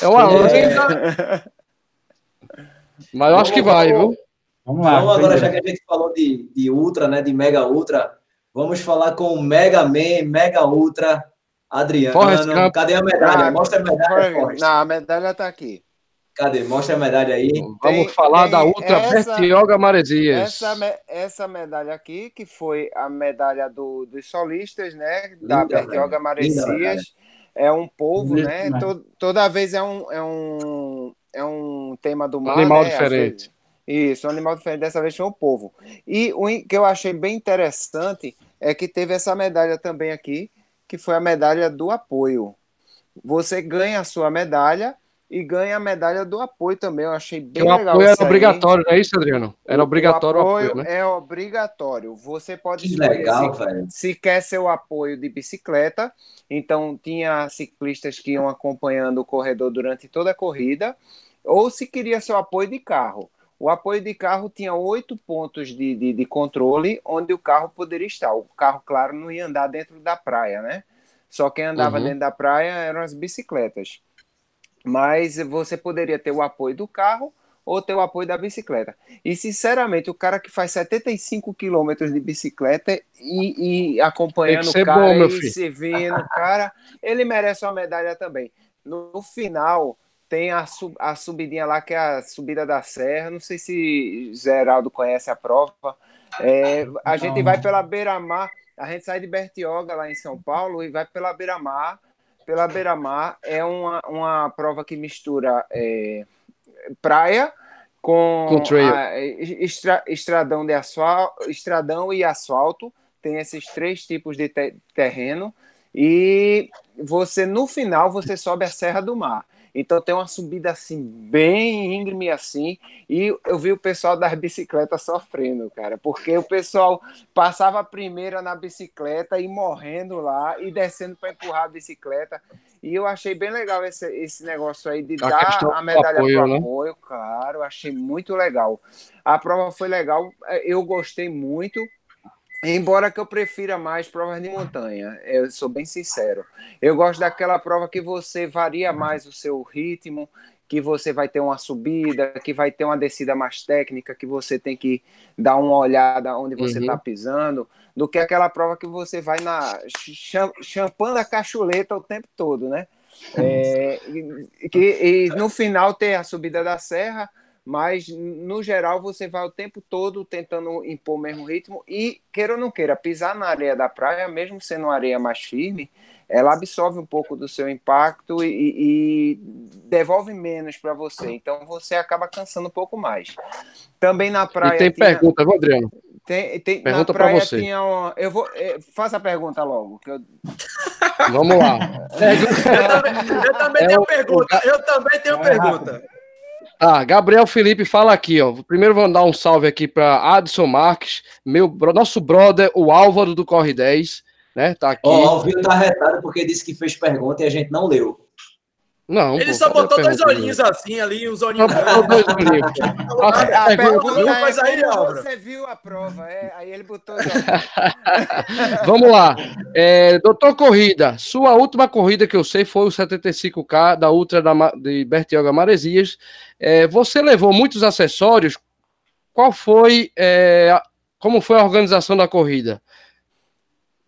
É uma é... lenda. Mas eu acho que vai, viu? Vamos lá. Vamos agora, já que a gente falou de, de Ultra, né, de Mega Ultra, vamos falar com o Mega Man, Mega Ultra, Adriano. Cadê a medalha? Ah, Mostra a medalha, Forrest. Não, a medalha tá aqui. Cadê? Mostra a medalha aí. Vamos tem, falar tem da Ultra Bertioga Maresias. Essa, essa medalha aqui, que foi a medalha do, dos solistas, né? Da Linda, Bertioga Maresias. É um povo, Linda, né? Todo, toda vez é um, é um, é um tema do mar. Animal né? diferente. Isso, um animal diferente. Dessa vez foi o povo. E o que eu achei bem interessante é que teve essa medalha também aqui, que foi a medalha do apoio. Você ganha a sua medalha e ganha a medalha do apoio também. Eu achei bem o legal. O apoio era obrigatório, não é isso, Adriano? Era obrigatório o apoio. O apoio né? É obrigatório. Você pode que legal, se, velho. se quer ser o apoio de bicicleta. Então, tinha ciclistas que iam acompanhando o corredor durante toda a corrida, ou se queria seu apoio de carro. O apoio de carro tinha oito pontos de, de, de, controle onde o carro poderia estar. O carro, claro, não ia andar dentro da praia, né? Só quem andava uhum. dentro da praia eram as bicicletas. Mas você poderia ter o apoio do carro ou ter o apoio da bicicleta. E, sinceramente, o cara que faz 75 quilômetros de bicicleta e, e acompanhando o cara bom, e se vindo, cara, ele merece uma medalha também. No, no final, tem a, sub, a subidinha lá, que é a subida da serra. Não sei se Geraldo conhece a prova. É, a Não. gente vai pela beira-mar, a gente sai de Bertioga, lá em São Paulo, e vai pela beira-mar. Pela beira-mar é uma, uma prova que mistura é, praia com, com a, estra, estradão, de asfalto, estradão e asfalto. Tem esses três tipos de te, terreno. E você, no final, você sobe a Serra do Mar. Então tem uma subida assim, bem íngreme assim, e eu vi o pessoal das bicicletas sofrendo, cara, porque o pessoal passava a primeira na bicicleta e morrendo lá, e descendo para empurrar a bicicleta. E eu achei bem legal esse, esse negócio aí de a dar a medalha para né? apoio, claro, achei muito legal. A prova foi legal, eu gostei muito. Embora que eu prefira mais provas de montanha, eu sou bem sincero. Eu gosto daquela prova que você varia mais o seu ritmo, que você vai ter uma subida, que vai ter uma descida mais técnica, que você tem que dar uma olhada onde você está uhum. pisando, do que aquela prova que você vai na champando a cachuleta o tempo todo, né? É, que, e no final tem a subida da serra, mas no geral você vai o tempo todo tentando impor o mesmo ritmo e, queira ou não queira, pisar na areia da praia, mesmo sendo uma areia mais firme, ela absorve um pouco do seu impacto e, e devolve menos para você. Então você acaba cansando um pouco mais. Também na praia. E tem tinha... pergunta, Adriano? Tem, tem, pergunta para você. Tinha uma... eu vou, é, faça a pergunta logo. Eu... Vamos lá. eu também, eu também é tenho o... pergunta. Eu também tenho é pergunta. Ah, Gabriel Felipe fala aqui, ó. Primeiro vou dar um salve aqui para Adson Marques, meu nosso brother, o Álvaro do Corre 10, né? Tá aqui. Ó, o Alvio tá retado porque disse que fez pergunta e a gente não leu. Não, ele pô, só botou dois olhinhos assim ali, os olhinhos. Botou dois olhinhos. a, a pergunta é, mas aí, você viu a prova, é, aí ele botou. Vamos lá, é, doutor Corrida, sua última corrida que eu sei foi o 75K da Ultra da, de Bertioga Maresias. É, você levou muitos acessórios. Qual foi, é, como foi a organização da corrida?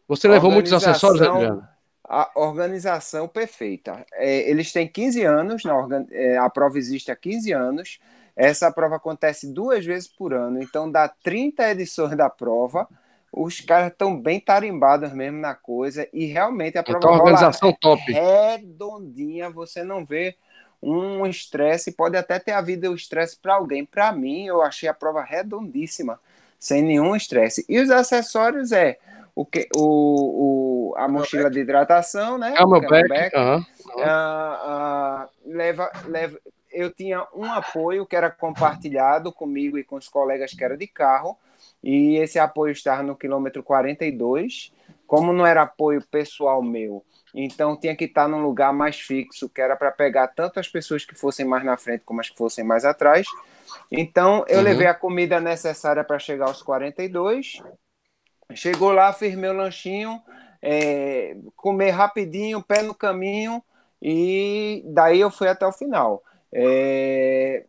Você levou muitos acessórios, Adriano? A organização perfeita. É, eles têm 15 anos, na organ... É, a prova existe há 15 anos. Essa prova acontece duas vezes por ano, então dá 30 edições da prova. Os caras estão bem tarimbados mesmo na coisa e realmente a prova então, organização top. redondinha, você não vê um estresse, pode até ter havido o estresse para alguém. Para mim, eu achei a prova redondíssima, sem nenhum estresse. E os acessórios é o que, o, o, a mochila de hidratação, né? Camelback. Uhum. Uh, uh, leva, leva, eu tinha um apoio que era compartilhado comigo e com os colegas que era de carro, e esse apoio estava no quilômetro 42. Como não era apoio pessoal meu, então tinha que estar num lugar mais fixo, que era para pegar tanto as pessoas que fossem mais na frente como as que fossem mais atrás. Então eu uhum. levei a comida necessária para chegar aos 42 Chegou lá, firmei o lanchinho, é, comer rapidinho, pé no caminho, e daí eu fui até o final. É,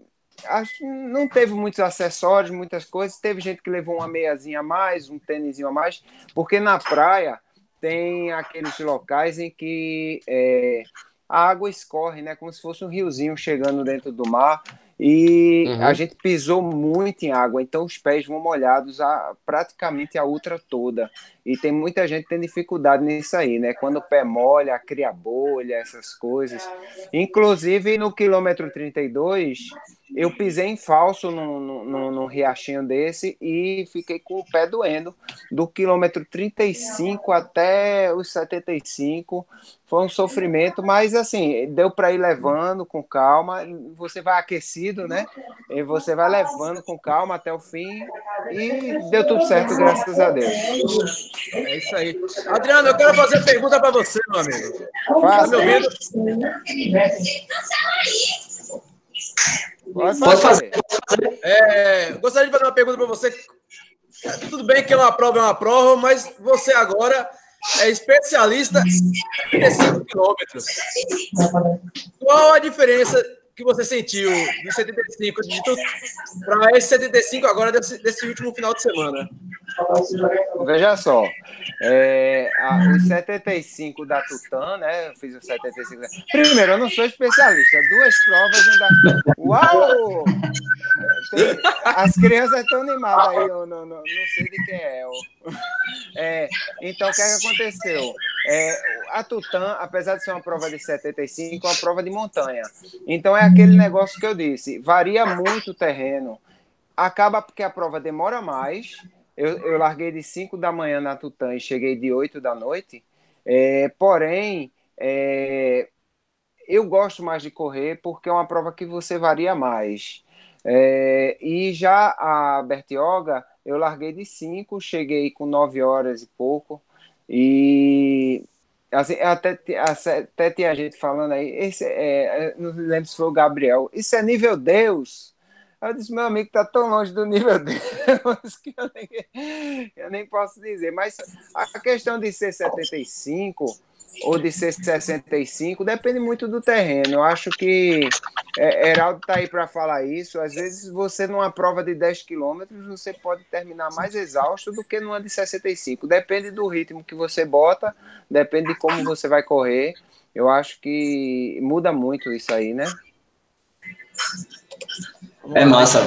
acho, não teve muitos acessórios, muitas coisas. Teve gente que levou uma meiazinha a mais, um tênisinho a mais, porque na praia tem aqueles locais em que é, a água escorre, né, como se fosse um riozinho chegando dentro do mar. E uhum. a gente pisou muito em água, então os pés vão molhados a, praticamente a ultra toda. E tem muita gente que tem dificuldade nisso aí, né? Quando o pé molha, cria bolha, essas coisas. Inclusive, no quilômetro 32, eu pisei em falso num, riachinho desse e fiquei com o pé doendo. Do quilômetro 35 até os 75, foi um sofrimento, mas assim, deu para ir levando com calma. Você vai aquecido, né? E você vai levando com calma até o fim e deu tudo certo, graças a Deus. É isso aí. Adriano, eu quero fazer pergunta para você, meu amigo. Faça. Tá me ouvindo? Pode fazer. É, gostaria de fazer uma pergunta para você. Tudo bem que é uma prova, é uma prova, mas você agora é especialista em 35 quilômetros. Qual a diferença que você sentiu de 75 de para esse 75 agora desse, desse último final de semana? Veja só, é, a, os 75 da Tutan, né? Eu fiz os 75. Primeiro, eu não sou especialista, duas provas não dá. Uau! Tem, as crianças estão animadas aí, eu não, não, não sei de quem é. é então, o que, é que aconteceu? É, a Tutan, apesar de ser uma prova de 75, é uma prova de montanha. Então, é aquele negócio que eu disse: varia muito o terreno. Acaba porque a prova demora mais eu, eu larguei de 5 da manhã na Tutã e cheguei de 8 da noite. É, porém, é, eu gosto mais de correr porque é uma prova que você varia mais. É, e já a Bertioga, eu larguei de 5, cheguei com 9 horas e pouco. E assim, até, até tinha gente falando aí, esse, é, não lembro se foi o Gabriel, isso é nível Deus. Eu disse, meu amigo está tão longe do nível Deus que eu nem, eu nem posso dizer. Mas a questão de ser 75 ou de ser 65 depende muito do terreno. Eu acho que é, Heraldo está aí para falar isso. Às vezes você numa prova de 10 quilômetros você pode terminar mais exausto do que numa de 65. Depende do ritmo que você bota, depende de como você vai correr. Eu acho que muda muito isso aí, né? É massa.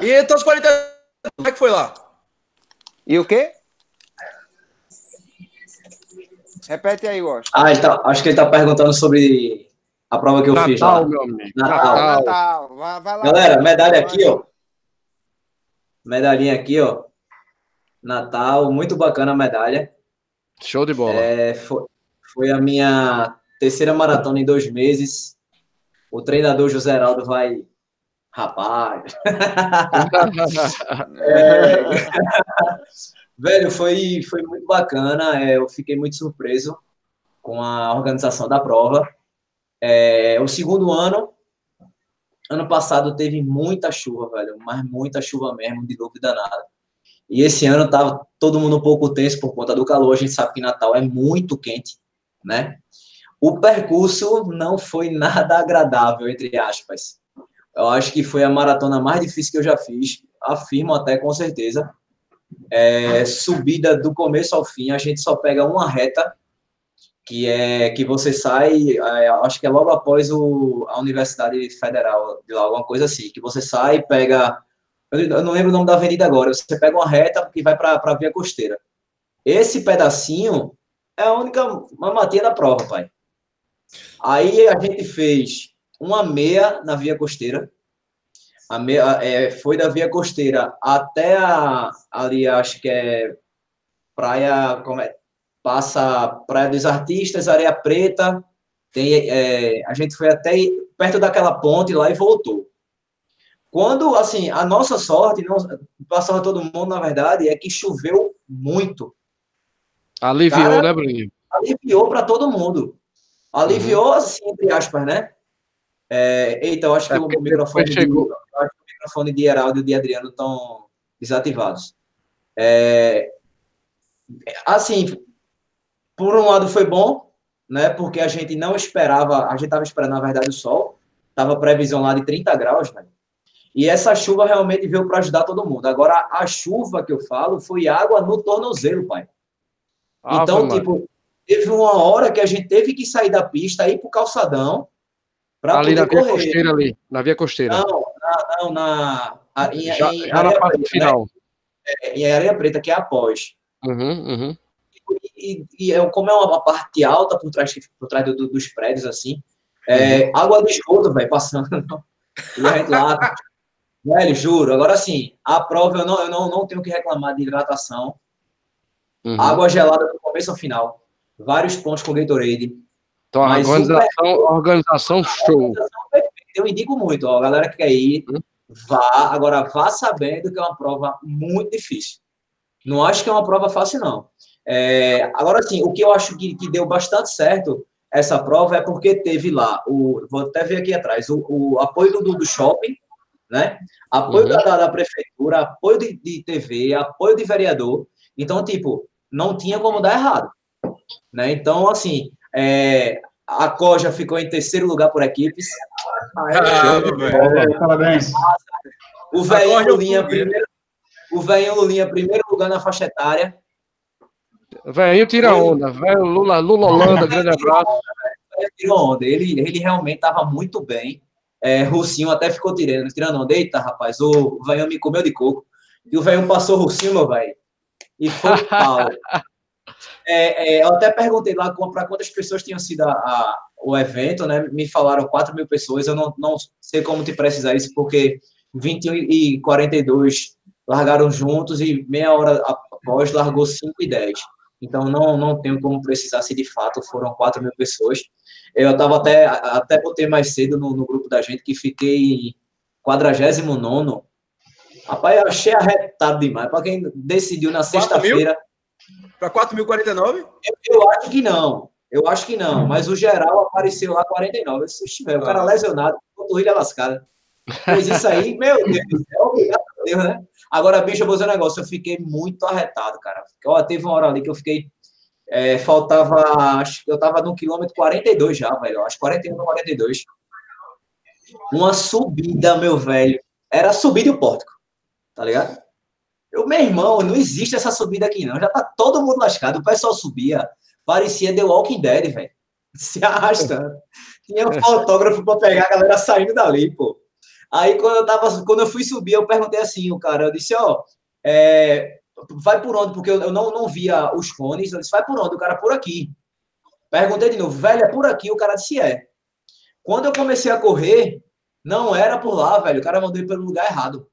E então os 40. Como é que foi lá? E o quê? Repete aí, Washington. Ah, tá, acho que ele está perguntando sobre a prova que eu Natal, fiz lá. Meu amigo. Natal. Natal. Vai, vai lá, Galera, medalha aqui, ó. Medalhinha aqui, ó. Natal, muito bacana a medalha. Show de bola. É, foi, foi a minha terceira maratona em dois meses. O treinador José Heraldo vai Rapaz. é... Velho, foi, foi muito bacana. É, eu fiquei muito surpreso com a organização da prova. É, o segundo ano, ano passado teve muita chuva, velho, mas muita chuva mesmo, de dúvida nada. E esse ano tava todo mundo um pouco tenso por conta do calor. A gente sabe que Natal é muito quente, né? O percurso não foi nada agradável, entre aspas. Eu acho que foi a maratona mais difícil que eu já fiz, afirmo até com certeza. É, subida do começo ao fim, a gente só pega uma reta, que é que você sai, é, acho que é logo após o, a Universidade Federal, de lá, alguma coisa assim, que você sai, pega. Eu não lembro o nome da avenida agora, você pega uma reta que vai para a via costeira. Esse pedacinho é a única mamatinha da prova, pai. Aí a gente fez uma meia na via costeira. A meia, é, foi da via costeira até a, ali, acho que é praia, como é, passa Praia dos Artistas, Areia Preta, tem, é, a gente foi até perto daquela ponte lá e voltou. Quando, assim, a nossa sorte, não, passava todo mundo, na verdade, é que choveu muito. Aliviou, Cara, né, Bruninho? Aliviou para todo mundo. Aliviou, uhum. assim, entre aspas, né? É, então, acho que é o microfone, de, acho que o microfone de Heraldo e de Adriano estão desativados. É, assim, por um lado foi bom, né? Porque a gente não esperava, a gente estava esperando, na verdade, o sol. Estava previsão lá de 30 graus, né? E essa chuva realmente veio para ajudar todo mundo. Agora, a chuva que eu falo foi água no tornozelo, pai. Ah, então, tipo, teve uma hora que a gente teve que sair da pista, ir para o calçadão, ali na via costeira ali, na via costeira. Não, não, na, em, já, em já na parte preta, final. Né? É, em areia preta, que é após. Uhum, uhum. E, e, e, como é uma parte alta por trás, por trás do, do, dos prédios, assim, é, uhum. água do esgoto, velho, passando. e a gente lá. velho, juro. Agora, assim, a prova eu não, eu não, não tenho que reclamar de hidratação. Uhum. Água gelada do começo ao final. Vários pontos com Gatorade. Então, a organização, organização show. Eu indico muito, ó, a galera que quer ir, uhum. vá. Agora, vá sabendo que é uma prova muito difícil. Não acho que é uma prova fácil, não. É, agora, sim, o que eu acho que, que deu bastante certo essa prova é porque teve lá, o, vou até ver aqui atrás, o, o apoio do, do shopping, né? Apoio uhum. da, da, prefeitura, apoio de, de, TV, apoio de vereador. Então, tipo, não tinha como dar errado. Né? Então, assim, é, a Coja ficou em terceiro lugar por equipes. Ah, é, parabéns. O velho Lulinha, primeiro, o velho Lulinha, primeiro lugar na faixa etária. Velho tira onda. Velho Lula, Lula Holanda, grande abraço. Tirou onda. Ele, ele realmente estava muito bem. É, Russinho até ficou tirando, tirando onda. Eita, rapaz, o velho me comeu de coco. E o velho passou o Russinho, meu velho. E foi pau. É, é, eu até perguntei lá para quantas pessoas tinham sido a, a, o evento, né? Me falaram 4 mil pessoas. Eu não, não sei como te precisar isso, porque 21 e 42 largaram juntos e meia hora após largou 5 e 10. Então, não, não tenho como precisar se de fato foram 4 mil pessoas. Eu estava até, até botei mais cedo no, no, grupo da gente que fiquei 49. Rapaz, eu achei arretado demais. Para quem decidiu na sexta-feira. Para 4.049? Eu, eu acho que não. Eu acho que não. Mas o geral apareceu lá 49. Se estiver, o cara lesionado, corrida lascada. Mas isso aí, meu Deus céu, obrigado a Deus, né? Agora, bicho, eu vou dizer um negócio, eu fiquei muito arretado, cara. Ó, teve uma hora ali que eu fiquei. É, faltava. Acho que eu tava no quilômetro 42 já, velho. Acho 41 42. Uma subida, meu velho. Era subida e o pórtico. Tá ligado? Eu, meu irmão, não existe essa subida aqui, não. Já tá todo mundo lascado. O pessoal subia. Parecia The Walking Dead, velho. Se arrastando. Tinha um fotógrafo pra pegar a galera saindo dali, pô. Aí quando eu tava, quando eu fui subir, eu perguntei assim, o cara, eu disse, ó, é, vai por onde? Porque eu, eu, não, não via os fones, eu disse, vai por onde? O cara, por aqui. Perguntei de novo, velho, é por aqui? O cara disse, é. Quando eu comecei a correr, não era por lá, velho, o cara mandou ir pelo lugar errado.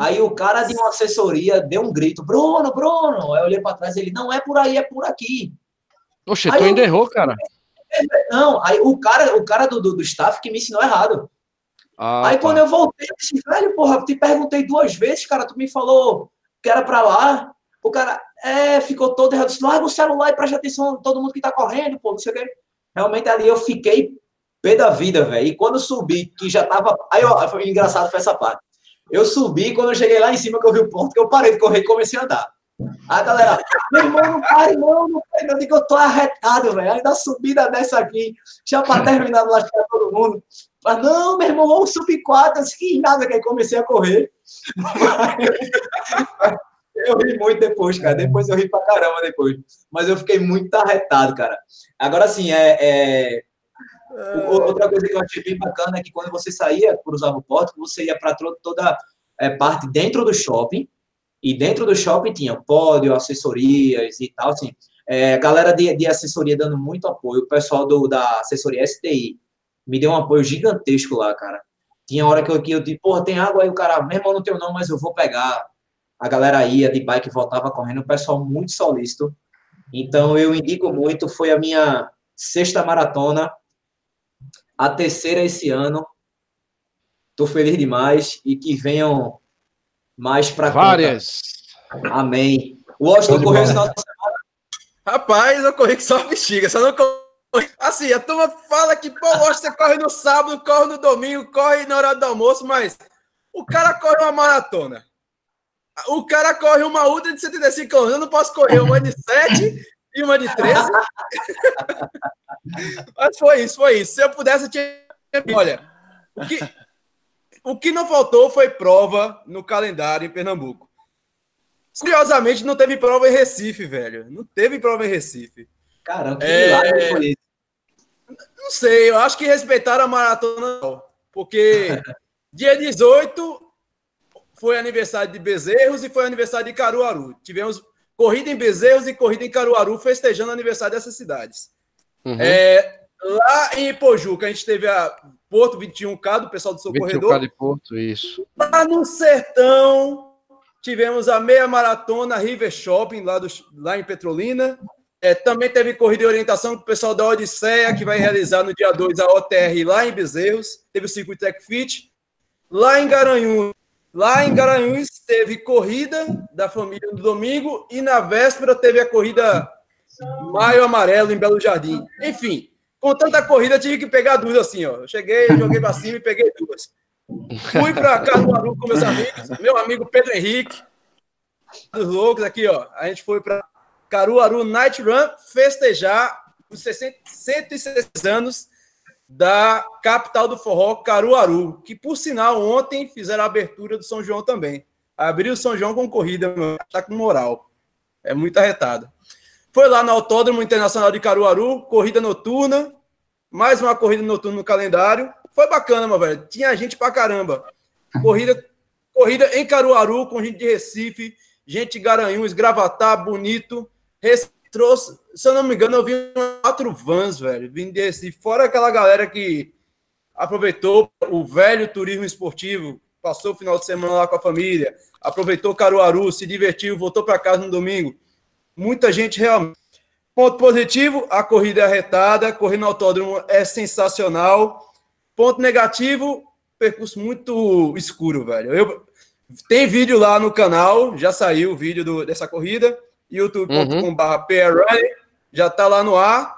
Aí o cara de uma assessoria deu um grito, Bruno, Bruno. Aí eu olhei para trás, ele, não é por aí, é por aqui. Oxe, tu ainda errou, cara. Não, aí o cara, o cara do, do, do staff que me ensinou errado. Ah, aí tá. quando eu voltei, eu disse, velho, porra, te perguntei duas vezes, cara, tu me falou que era pra lá. O cara, é, ficou todo errado. Disse, larga o celular e preste atenção todo mundo que tá correndo, pô, não sei o quê. Realmente ali eu fiquei pé da vida, velho. E quando subi, que já tava. Aí, ó, foi engraçado foi essa parte. Eu subi, quando eu cheguei lá em cima, que eu vi o ponto, que eu parei de correr e comecei a andar. A galera, meu irmão, não pare, não, não pare. Eu digo, eu tô arretado, velho. Ainda subida dessa aqui, já para terminar de lascar todo mundo. Mas, não, meu irmão, vamos subir quatro, que nada, que aí comecei a correr. eu ri muito depois, cara. Depois eu ri pra caramba depois. Mas eu fiquei muito arretado, cara. Agora, assim, é, é... Outra coisa que eu achei bem bacana é que quando você saía, cruzava o porto, você ia para toda é, parte dentro do shopping, e dentro do shopping tinha pódio, assessorias e tal, assim. É, galera de, de assessoria dando muito apoio, o pessoal do, da assessoria STI me deu um apoio gigantesco lá, cara. Tinha hora que eu, que eu disse, porra, tem água aí, o cara, meu irmão, não tenho não, mas eu vou pegar. A galera ia de bike, voltava correndo, o pessoal muito solícito. Então, eu indico muito, foi a minha sexta maratona, a terceira esse ano. Tô feliz demais e que venham mais para Várias. Conta. Amém. O Washington correu esse final de semana. Rapaz, eu corri que só bexiga, só não corri. Assim, a turma fala que, pô, Washington você corre no sábado, corre no domingo, corre na hora do almoço, mas o cara corre uma maratona. O cara corre uma ultra de 75 km. Eu não posso correr uma de 7 e uma de 13. mas foi isso, foi isso. Se eu pudesse, eu tinha. Olha, o que, o que não faltou foi prova no calendário em Pernambuco. Curiosamente, não teve prova em Recife, velho. Não teve prova em Recife. Caramba, que é... milagre foi esse? Não sei, eu acho que respeitaram a maratona, porque dia 18 foi aniversário de Bezerros e foi aniversário de Caruaru. Tivemos corrida em Bezerros e corrida em Caruaru, festejando o aniversário dessas cidades. Uhum. É, lá em Ipojuca, a gente teve a Porto 21K, do pessoal do seu 21K corredor. de Porto, isso. Lá no Sertão, tivemos a meia maratona River Shopping, lá, do, lá em Petrolina. É, também teve corrida de orientação com o pessoal da Odisseia, que vai realizar no dia 2 a OTR lá em Bezerros. Teve o Circuito Tech Fit. Lá em Garanhuns, lá em Garanhuns teve corrida da família no domingo e na véspera teve a corrida Maio Amarelo em Belo Jardim. Enfim, com tanta corrida tive que pegar duas assim, ó. Eu cheguei, joguei para cima e peguei duas. Fui para Caruaru com meus amigos, meu amigo Pedro Henrique, dos loucos aqui, ó. A gente foi para Caruaru Night Run festejar os 60, 106 anos da capital do forró, Caruaru, que por sinal ontem fizeram a abertura do São João também. Abriu o São João com corrida, tá com moral. É muito arretado. Foi lá no Autódromo Internacional de Caruaru, corrida noturna, mais uma corrida noturna no calendário. Foi bacana, meu velho. Tinha gente pra caramba. Corrida, corrida em Caruaru, com gente de Recife, gente de Garanhuns, Gravatá, Bonito, trouxe, se eu não me engano, eu vi quatro vans, velho, vindo desse. Fora aquela galera que aproveitou o velho turismo esportivo, passou o final de semana lá com a família, aproveitou Caruaru, se divertiu, voltou para casa no domingo. Muita gente realmente. Ponto positivo, a corrida é arretada, correr no autódromo é sensacional. Ponto negativo, percurso muito escuro, velho. Eu, tem vídeo lá no canal, já saiu o vídeo do, dessa corrida youtube.com.br uhum. já tá lá no ar.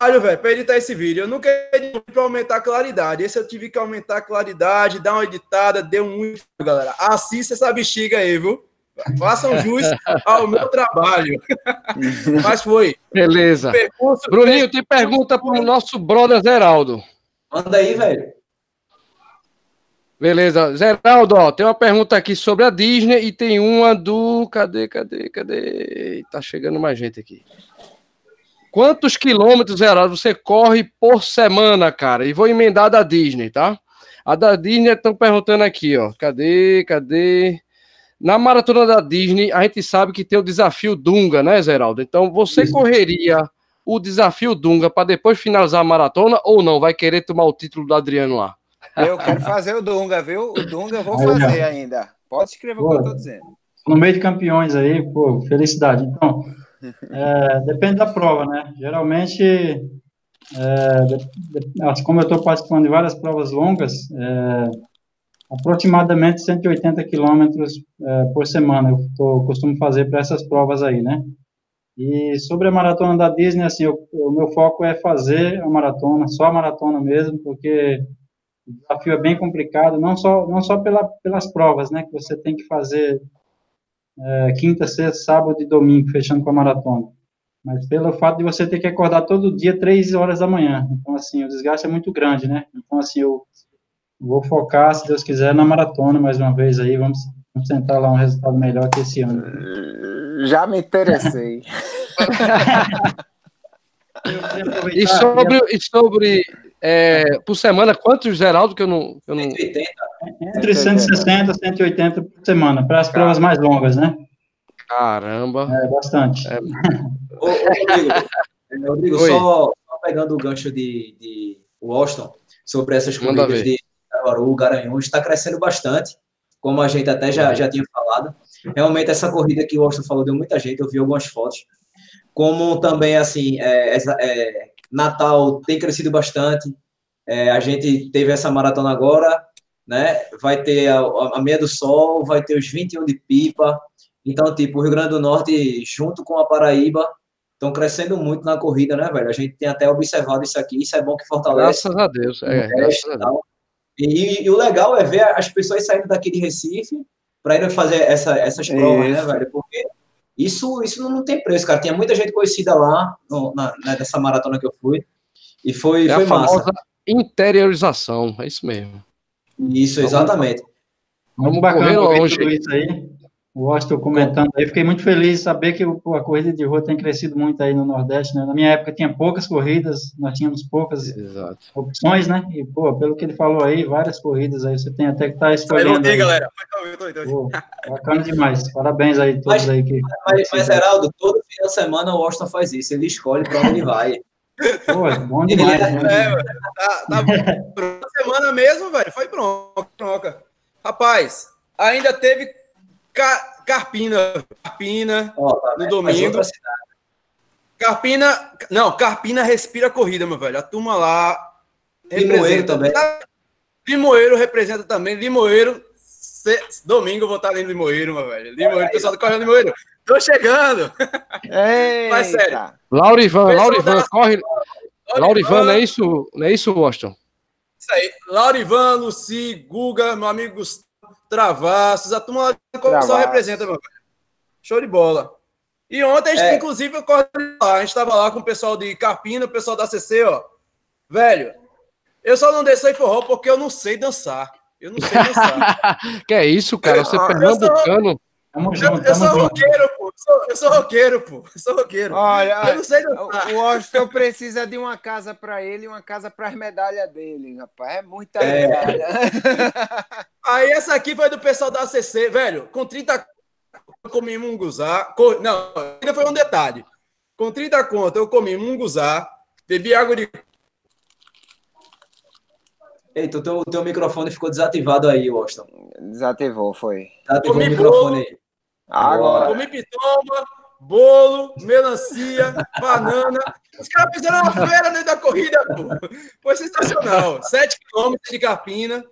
Olha, velho, para editar esse vídeo, eu nunca editei para aumentar a claridade. Esse eu tive que aumentar a claridade, dar uma editada, deu muito, galera. Assista essa bexiga aí, viu? Façam jus ao meu trabalho. Mas foi. Beleza. Percurso, Bruninho, tem pergunta para o nosso brother Zeraldo. Manda aí, velho. Beleza. Geraldo, ó, tem uma pergunta aqui sobre a Disney e tem uma do. Cadê, cadê, cadê? Tá chegando mais gente aqui. Quantos quilômetros, Geraldo, você corre por semana, cara? E vou emendar da Disney, tá? A da Disney estão perguntando aqui, ó. Cadê, cadê? Na maratona da Disney, a gente sabe que tem o desafio Dunga, né, Geraldo? Então, você correria o desafio Dunga para depois finalizar a maratona ou não? Vai querer tomar o título do Adriano lá? Eu quero fazer o Dunga, viu? O Dunga eu vou fazer ainda. Pode escrever pô, o que eu estou dizendo. No meio de campeões aí, pô, felicidade. Então, é, depende da prova, né? Geralmente, é, como eu estou participando de várias provas longas, é, aproximadamente 180 quilômetros é, por semana eu tô, costumo fazer para essas provas aí, né? E sobre a maratona da Disney, assim, eu, o meu foco é fazer a maratona, só a maratona mesmo, porque o desafio é bem complicado, não só, não só pela, pelas provas, né, que você tem que fazer é, quinta, sexta, sábado e domingo, fechando com a maratona, mas pelo fato de você ter que acordar todo dia, três horas da manhã. Então, assim, o desgaste é muito grande, né? Então, assim, eu vou focar, se Deus quiser, na maratona mais uma vez aí, vamos, vamos tentar lá um resultado melhor que esse ano. Já me interessei. e sobre, e sobre é, por semana, quantos, Geraldo, que eu não... Eu não... 180. Entre 160 e 180 por semana, para as Caramba. provas mais longas, né? Caramba. É, bastante. É. ô, Rodrigo, é, Rodrigo só, só, pegando o gancho de, de Washington, sobre essas corridas de Caruaru, Garanhuns, está crescendo bastante, como a gente até já, já tinha falado. Realmente, essa corrida que o Washington falou deu muita gente, eu vi algumas fotos. Como também, assim, é, é, Natal tem crescido bastante. É, a gente teve essa maratona agora, né? Vai ter a, a meia do sol, vai ter os 21 de pipa. Então, tipo, o Rio Grande do Norte, junto com a Paraíba, estão crescendo muito na corrida, né, velho? A gente tem até observado isso aqui, isso é bom que fortalece. Graças a Deus, é. Graças a Deus. E, e, o legal é ver as pessoas saindo daqui de Recife para ir fazer essa, essas provas, né, isso. né, velho? Isso, isso não tem preço, cara. Tinha muita gente conhecida lá no, na, né, nessa maratona que eu fui. E foi, é foi a massa. interiorização, é isso mesmo. Isso, exatamente. Vamos, bacana correr longe. Tudo isso aí. O Austin comentando aí, fiquei muito feliz de saber que a corrida de rua tem crescido muito aí no Nordeste, né? Na minha época tinha poucas corridas, nós tínhamos poucas Exato. opções, né? E, pô, pelo que ele falou aí, várias corridas aí, você tem até que estar tá escolhendo. Aí, galera. Pô, bacana demais. Parabéns aí todos mas, aí que. Mas, mas, Geraldo, todo fim de semana o Austin faz isso, ele escolhe para onde ele vai. Pô, é bom demais. Ele, né? é, tá, tá semana mesmo, velho, foi bronca. Rapaz, ainda teve Carpina, Carpina, oh, tá no domingo. Carpina, não, Carpina respira a corrida, meu velho. A turma lá Limoeiro também. Limoeiro representa também. Limoeiro, se, domingo eu vou estar ali no Limoeiro, meu velho. Limoeiro, pessoal do Correio Limoeiro. Tô chegando. Eita. Mas sério. Laurivan, Laurivan, da... corre. Laurivan, não é isso, não é isso, Washington? Isso aí. Laurivan, Luci, Guga, meu amigo Gustavo. Travassos, a turma da só representa, meu Show de bola. E ontem, a gente, é. inclusive, eu lá, a gente estava lá com o pessoal de Carpina, o pessoal da CC, ó. Velho, eu só não desci forró porque eu não sei dançar. Eu não sei dançar. que é isso, cara? Você é pernambucano. Tamo junto, eu, eu sou roqueiro, pô. Eu sou, roqueiro, pô. Eu sou roqueiro. Olha, eu não sei. O Washington precisa de uma casa para ele e uma casa para as medalhas dele, rapaz. É muita é. medalha. Aí essa aqui foi do pessoal da ACC, velho. Com 30 eu comi munguzá. Não, ainda foi um detalhe. Com 30 conto eu comi munguzá, bebi água de Eita, o teu, teu microfone ficou desativado aí, Washington. Desativou, foi. Desativou comi o microfone aí. Agora. Comi pitoma, bolo, melancia, banana. Os caras fizeram uma feira dentro da corrida, pô. Foi sensacional. Sete quilômetros de Carpina.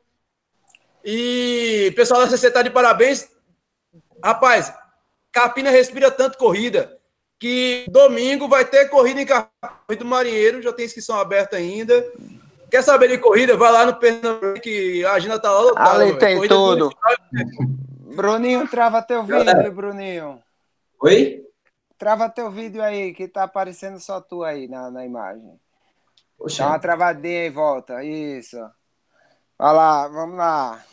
E pessoal da CC tá de parabéns. Rapaz, Carpina respira tanto corrida que domingo vai ter corrida em Carpina do Marinheiro. Já tem inscrição aberta ainda. Quer saber de corrida? Vai lá no Pernambuco que a agenda tá lá lotada. Ali tem tudo. Bruninho, trava teu vídeo, Bruninho. Oi? Trava teu vídeo aí, que tá aparecendo só tu aí na, na imagem. Poxa. Dá uma travadinha e volta. Isso. Vai lá, vamos lá.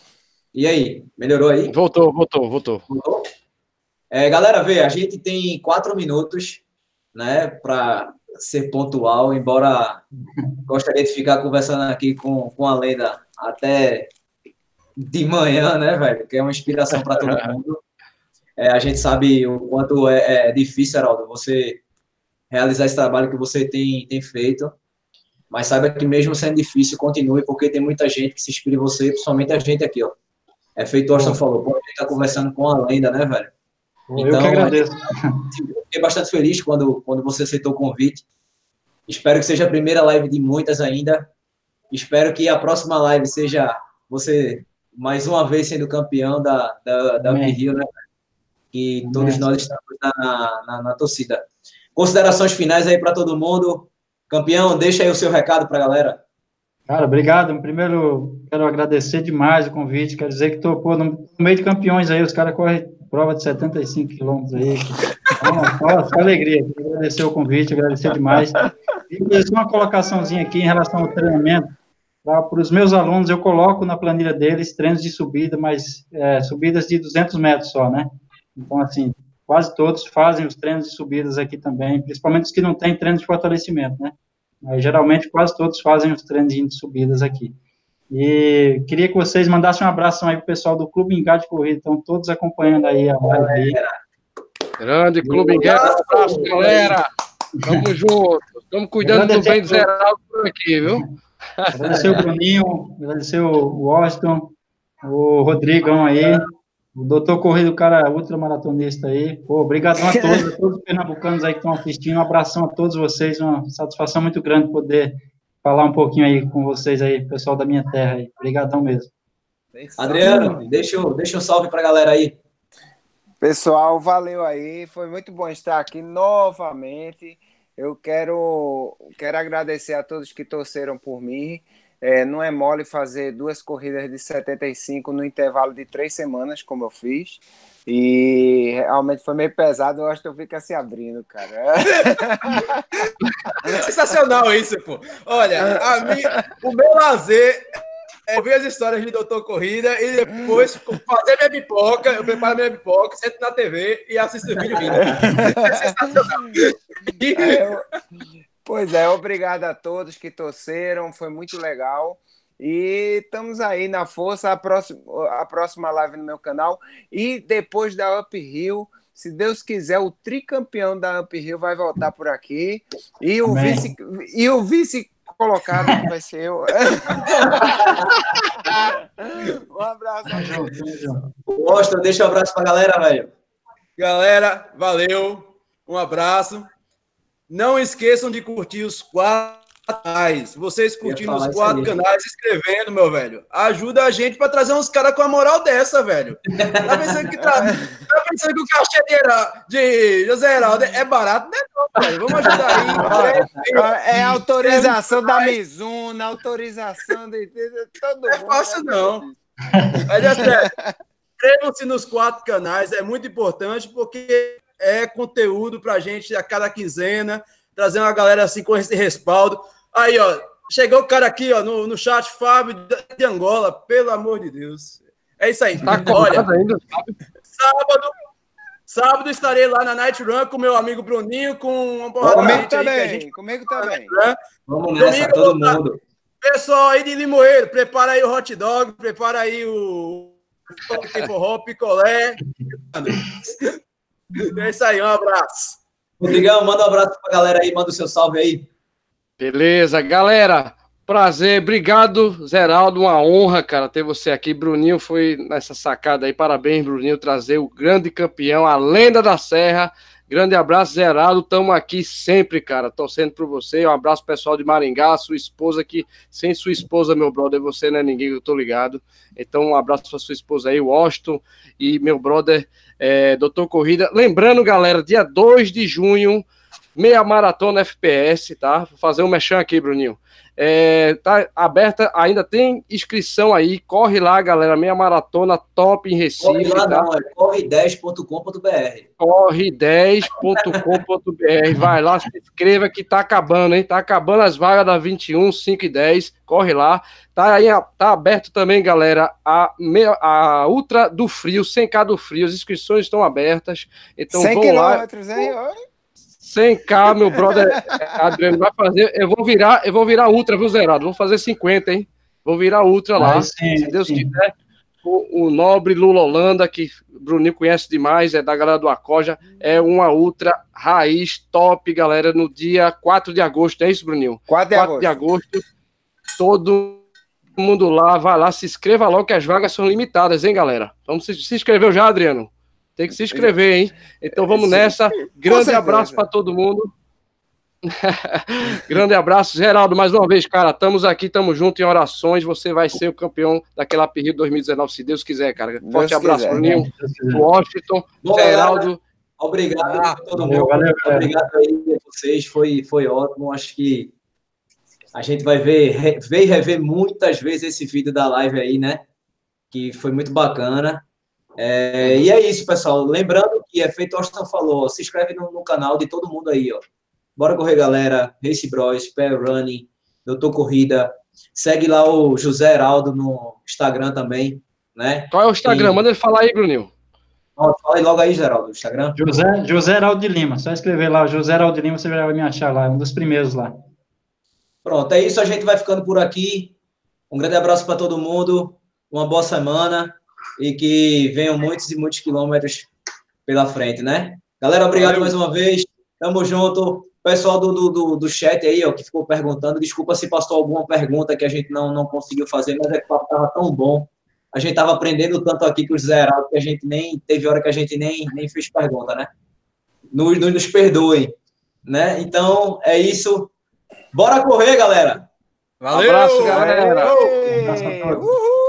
E aí, melhorou aí? Voltou, voltou, voltou. voltou? É, galera, vê, a gente tem quatro minutos, né, para ser pontual, embora gostaria de ficar conversando aqui com, com a lenda até de manhã, né, velho? Que é uma inspiração para todo mundo. É, a gente sabe o quanto é, é, difícil, Heraldo, você realizar esse trabalho que você tem, tem feito. Mas saiba que mesmo sendo difícil, continue, porque tem muita gente que se inspira em você, principalmente a gente aqui, ó. É feito o Austin falou, pô, a gente tá conversando com a lenda, né, velho? Então, eu que agradeço. Fiquei bastante feliz quando, quando você aceitou o convite. Espero que seja a primeira live de muitas ainda. Espero que a próxima live seja você mais uma vez sendo campeão da, da, da Rio, né? Que todos nós estamos na, na, na torcida. Considerações finais aí para todo mundo. Campeão, deixa aí o seu recado para a galera. Cara, obrigado. Primeiro, quero agradecer demais o convite. Quero dizer que estou no meio de campeões aí. Os caras correm prova de 75 quilômetros aí. Então, só, alegria. Quero agradecer o convite, agradecer demais. E fazer uma colocaçãozinha aqui em relação ao treinamento. Para os meus alunos, eu coloco na planilha deles treinos de subida, mas é, subidas de 200 metros só, né? Então, assim, quase todos fazem os treinos de subidas aqui também, principalmente os que não têm treino de fortalecimento, né? Mas, geralmente, quase todos fazem os treinos de subidas aqui. E queria que vocês mandassem um abraço aí pro pessoal do Clube Engá de Corrida, estão todos acompanhando aí a live aí. Grande Clube Engá, um abraço, galera. Tamo junto. Estamos cuidando do bem do Zeraldo por aqui, viu? Agradecer o Bruninho, agradecer o Washington, o Rodrigão aí, o doutor Corrido, cara ultramaratonista aí. Pô, obrigadão a todos, a todos os pernambucanos aí que estão assistindo. Um abração a todos vocês, uma satisfação muito grande poder falar um pouquinho aí com vocês aí, pessoal da minha terra aí. Obrigadão mesmo. Adriano, deixa, deixa um salve para a galera aí. Pessoal, valeu aí. Foi muito bom estar aqui novamente. Eu quero, quero agradecer a todos que torceram por mim. É, não é mole fazer duas corridas de 75 no intervalo de três semanas, como eu fiz. E realmente foi meio pesado, eu acho que eu fico se abrindo, cara. Sensacional isso, pô. Olha, o meu lazer ouvir as histórias de Doutor Corrida e depois fazer minha pipoca. Eu preparo minha pipoca, sento na TV e assisto o vídeo vindo. É sensacional. É, eu... Pois é, obrigado a todos que torceram, foi muito legal. E estamos aí na força, a próxima, a próxima live no meu canal. E depois da Uphill, se Deus quiser, o tricampeão da Uphill vai voltar por aqui. E o Amém. vice, e o vice colocado que vai ser eu. um abraço. Gosta, deixa um abraço pra galera, velho. Galera, valeu. Um abraço. Não esqueçam de curtir os quatro canais. Vocês curtindo os quatro canais, escrevendo, meu velho. Ajuda a gente para trazer uns caras com a moral dessa, velho. Tá pensando que, tra... tá pensando que o cachê de, José Heraldo é barato? Não é não, velho. Vamos ajudar aí. É, é autorização da Mizuna, autorização de, todo mundo. É fácil, não. Mas é sério. Inscrevam-se nos quatro canais, é muito importante, porque é conteúdo para a gente a cada quinzena, trazer uma galera assim com esse respaldo. Aí, ó, chegou o cara aqui, ó, no, no chat, Fábio de Angola, pelo amor de Deus. É isso aí. Tá Olha, ainda. sábado, sábado estarei lá na Night Run com meu amigo Bruninho, com uma porrada Comigo também, gente... comigo também. Vamos nessa, Domingo, todo mundo. Pessoal aí de Limoeiro, prepara aí o hot dog, prepara aí o forró, picolé. É isso aí, um abraço. Rodrigão, manda um abraço pra galera aí, manda o seu salve aí. Beleza, galera. Prazer, obrigado, Zeraldo. Uma honra, cara, ter você aqui. Bruninho foi nessa sacada aí. Parabéns, Bruninho, trazer o grande campeão, a lenda da Serra. Grande abraço, Zeraldo. Estamos aqui sempre, cara, torcendo por você. Um abraço pessoal de Maringá, sua esposa que sem sua esposa, meu brother, você não é ninguém, eu tô ligado. Então, um abraço para sua esposa aí, Washington, e meu brother, é, Doutor Corrida. Lembrando, galera, dia 2 de junho, meia maratona FPS, tá? Vou fazer um mexão aqui, Bruninho. É, tá aberta, ainda tem inscrição aí. Corre lá, galera. Meia maratona top em Recife. Corre lá, tá? não, é corre10.com.br. Corre10.com.br. Vai lá, se inscreva que tá acabando, hein? Tá acabando as vagas da 21, 5 e 10. Corre lá. Tá aí, tá aberto também, galera, a, meia, a Ultra do Frio, 100k do Frio. As inscrições estão abertas. Então 100 vão lá. Hein? 100k, meu brother Adriano vai fazer. Eu vou virar, eu vou virar ultra, viu, Zerado? Vou fazer 50, hein? Vou virar ultra lá. sim, se Deus sim. quiser. O, o, nobre Lula Holanda, que o Bruninho conhece demais, é da galera do Acoja, é uma ultra raiz top, galera, no dia 4 de agosto, é isso, Bruninho? 4 de 4 agosto. de agosto. Todo mundo lá, vai lá, se inscreva logo que as vagas são limitadas, hein, galera? Vamos se, se inscreveu já, Adriano? Tem que se inscrever, hein? Então vamos nessa. Grande abraço para todo mundo. Grande abraço, Geraldo, mais uma vez, cara. Estamos aqui, estamos juntos em orações. Você vai ser o campeão daquela Rio 2019, se Deus quiser, cara. Forte Deus abraço, Bruninho, Washington, Bom, Geraldo. Obrigado a todo mundo. Valeu, obrigado aí a vocês. Foi, foi ótimo. Acho que a gente vai ver, ver e rever muitas vezes esse vídeo da live aí, né? Que foi muito bacana. É, e é isso, pessoal. Lembrando que é feito o Austin falou, se inscreve no, no, canal de todo mundo aí, ó. Bora correr, galera. Race Bros, Pair Running, Doutor Corrida. Segue lá o José Heraldo no Instagram também, né? Qual é o Instagram? E... Manda ele falar aí, Brunil. Ó, fala aí logo aí, Geraldo, Instagram. José, José Heraldo de Lima. Só escrever lá, José Heraldo de Lima, você vai me achar lá, é um dos primeiros lá. Pronto, é isso. A gente vai ficando por aqui. Um grande abraço para todo mundo. Uma boa semana e que venham muitos e muitos quilômetros pela frente, né? Galera, obrigado Valeu. mais uma vez. Tamo junto. Pessoal do, do, do chat aí, ó, que ficou perguntando, desculpa se passou alguma pergunta que a gente não, não conseguiu fazer, mas é que o papo tava tão bom. A gente tava aprendendo tanto aqui com os zerados que a gente nem teve hora que a gente nem, nem fez pergunta, né? Nos, nos perdoem, né? Então, é isso. Bora correr, galera. Valeu! Um abraço, galera. Valeu. Um abraço a todos. Uhul.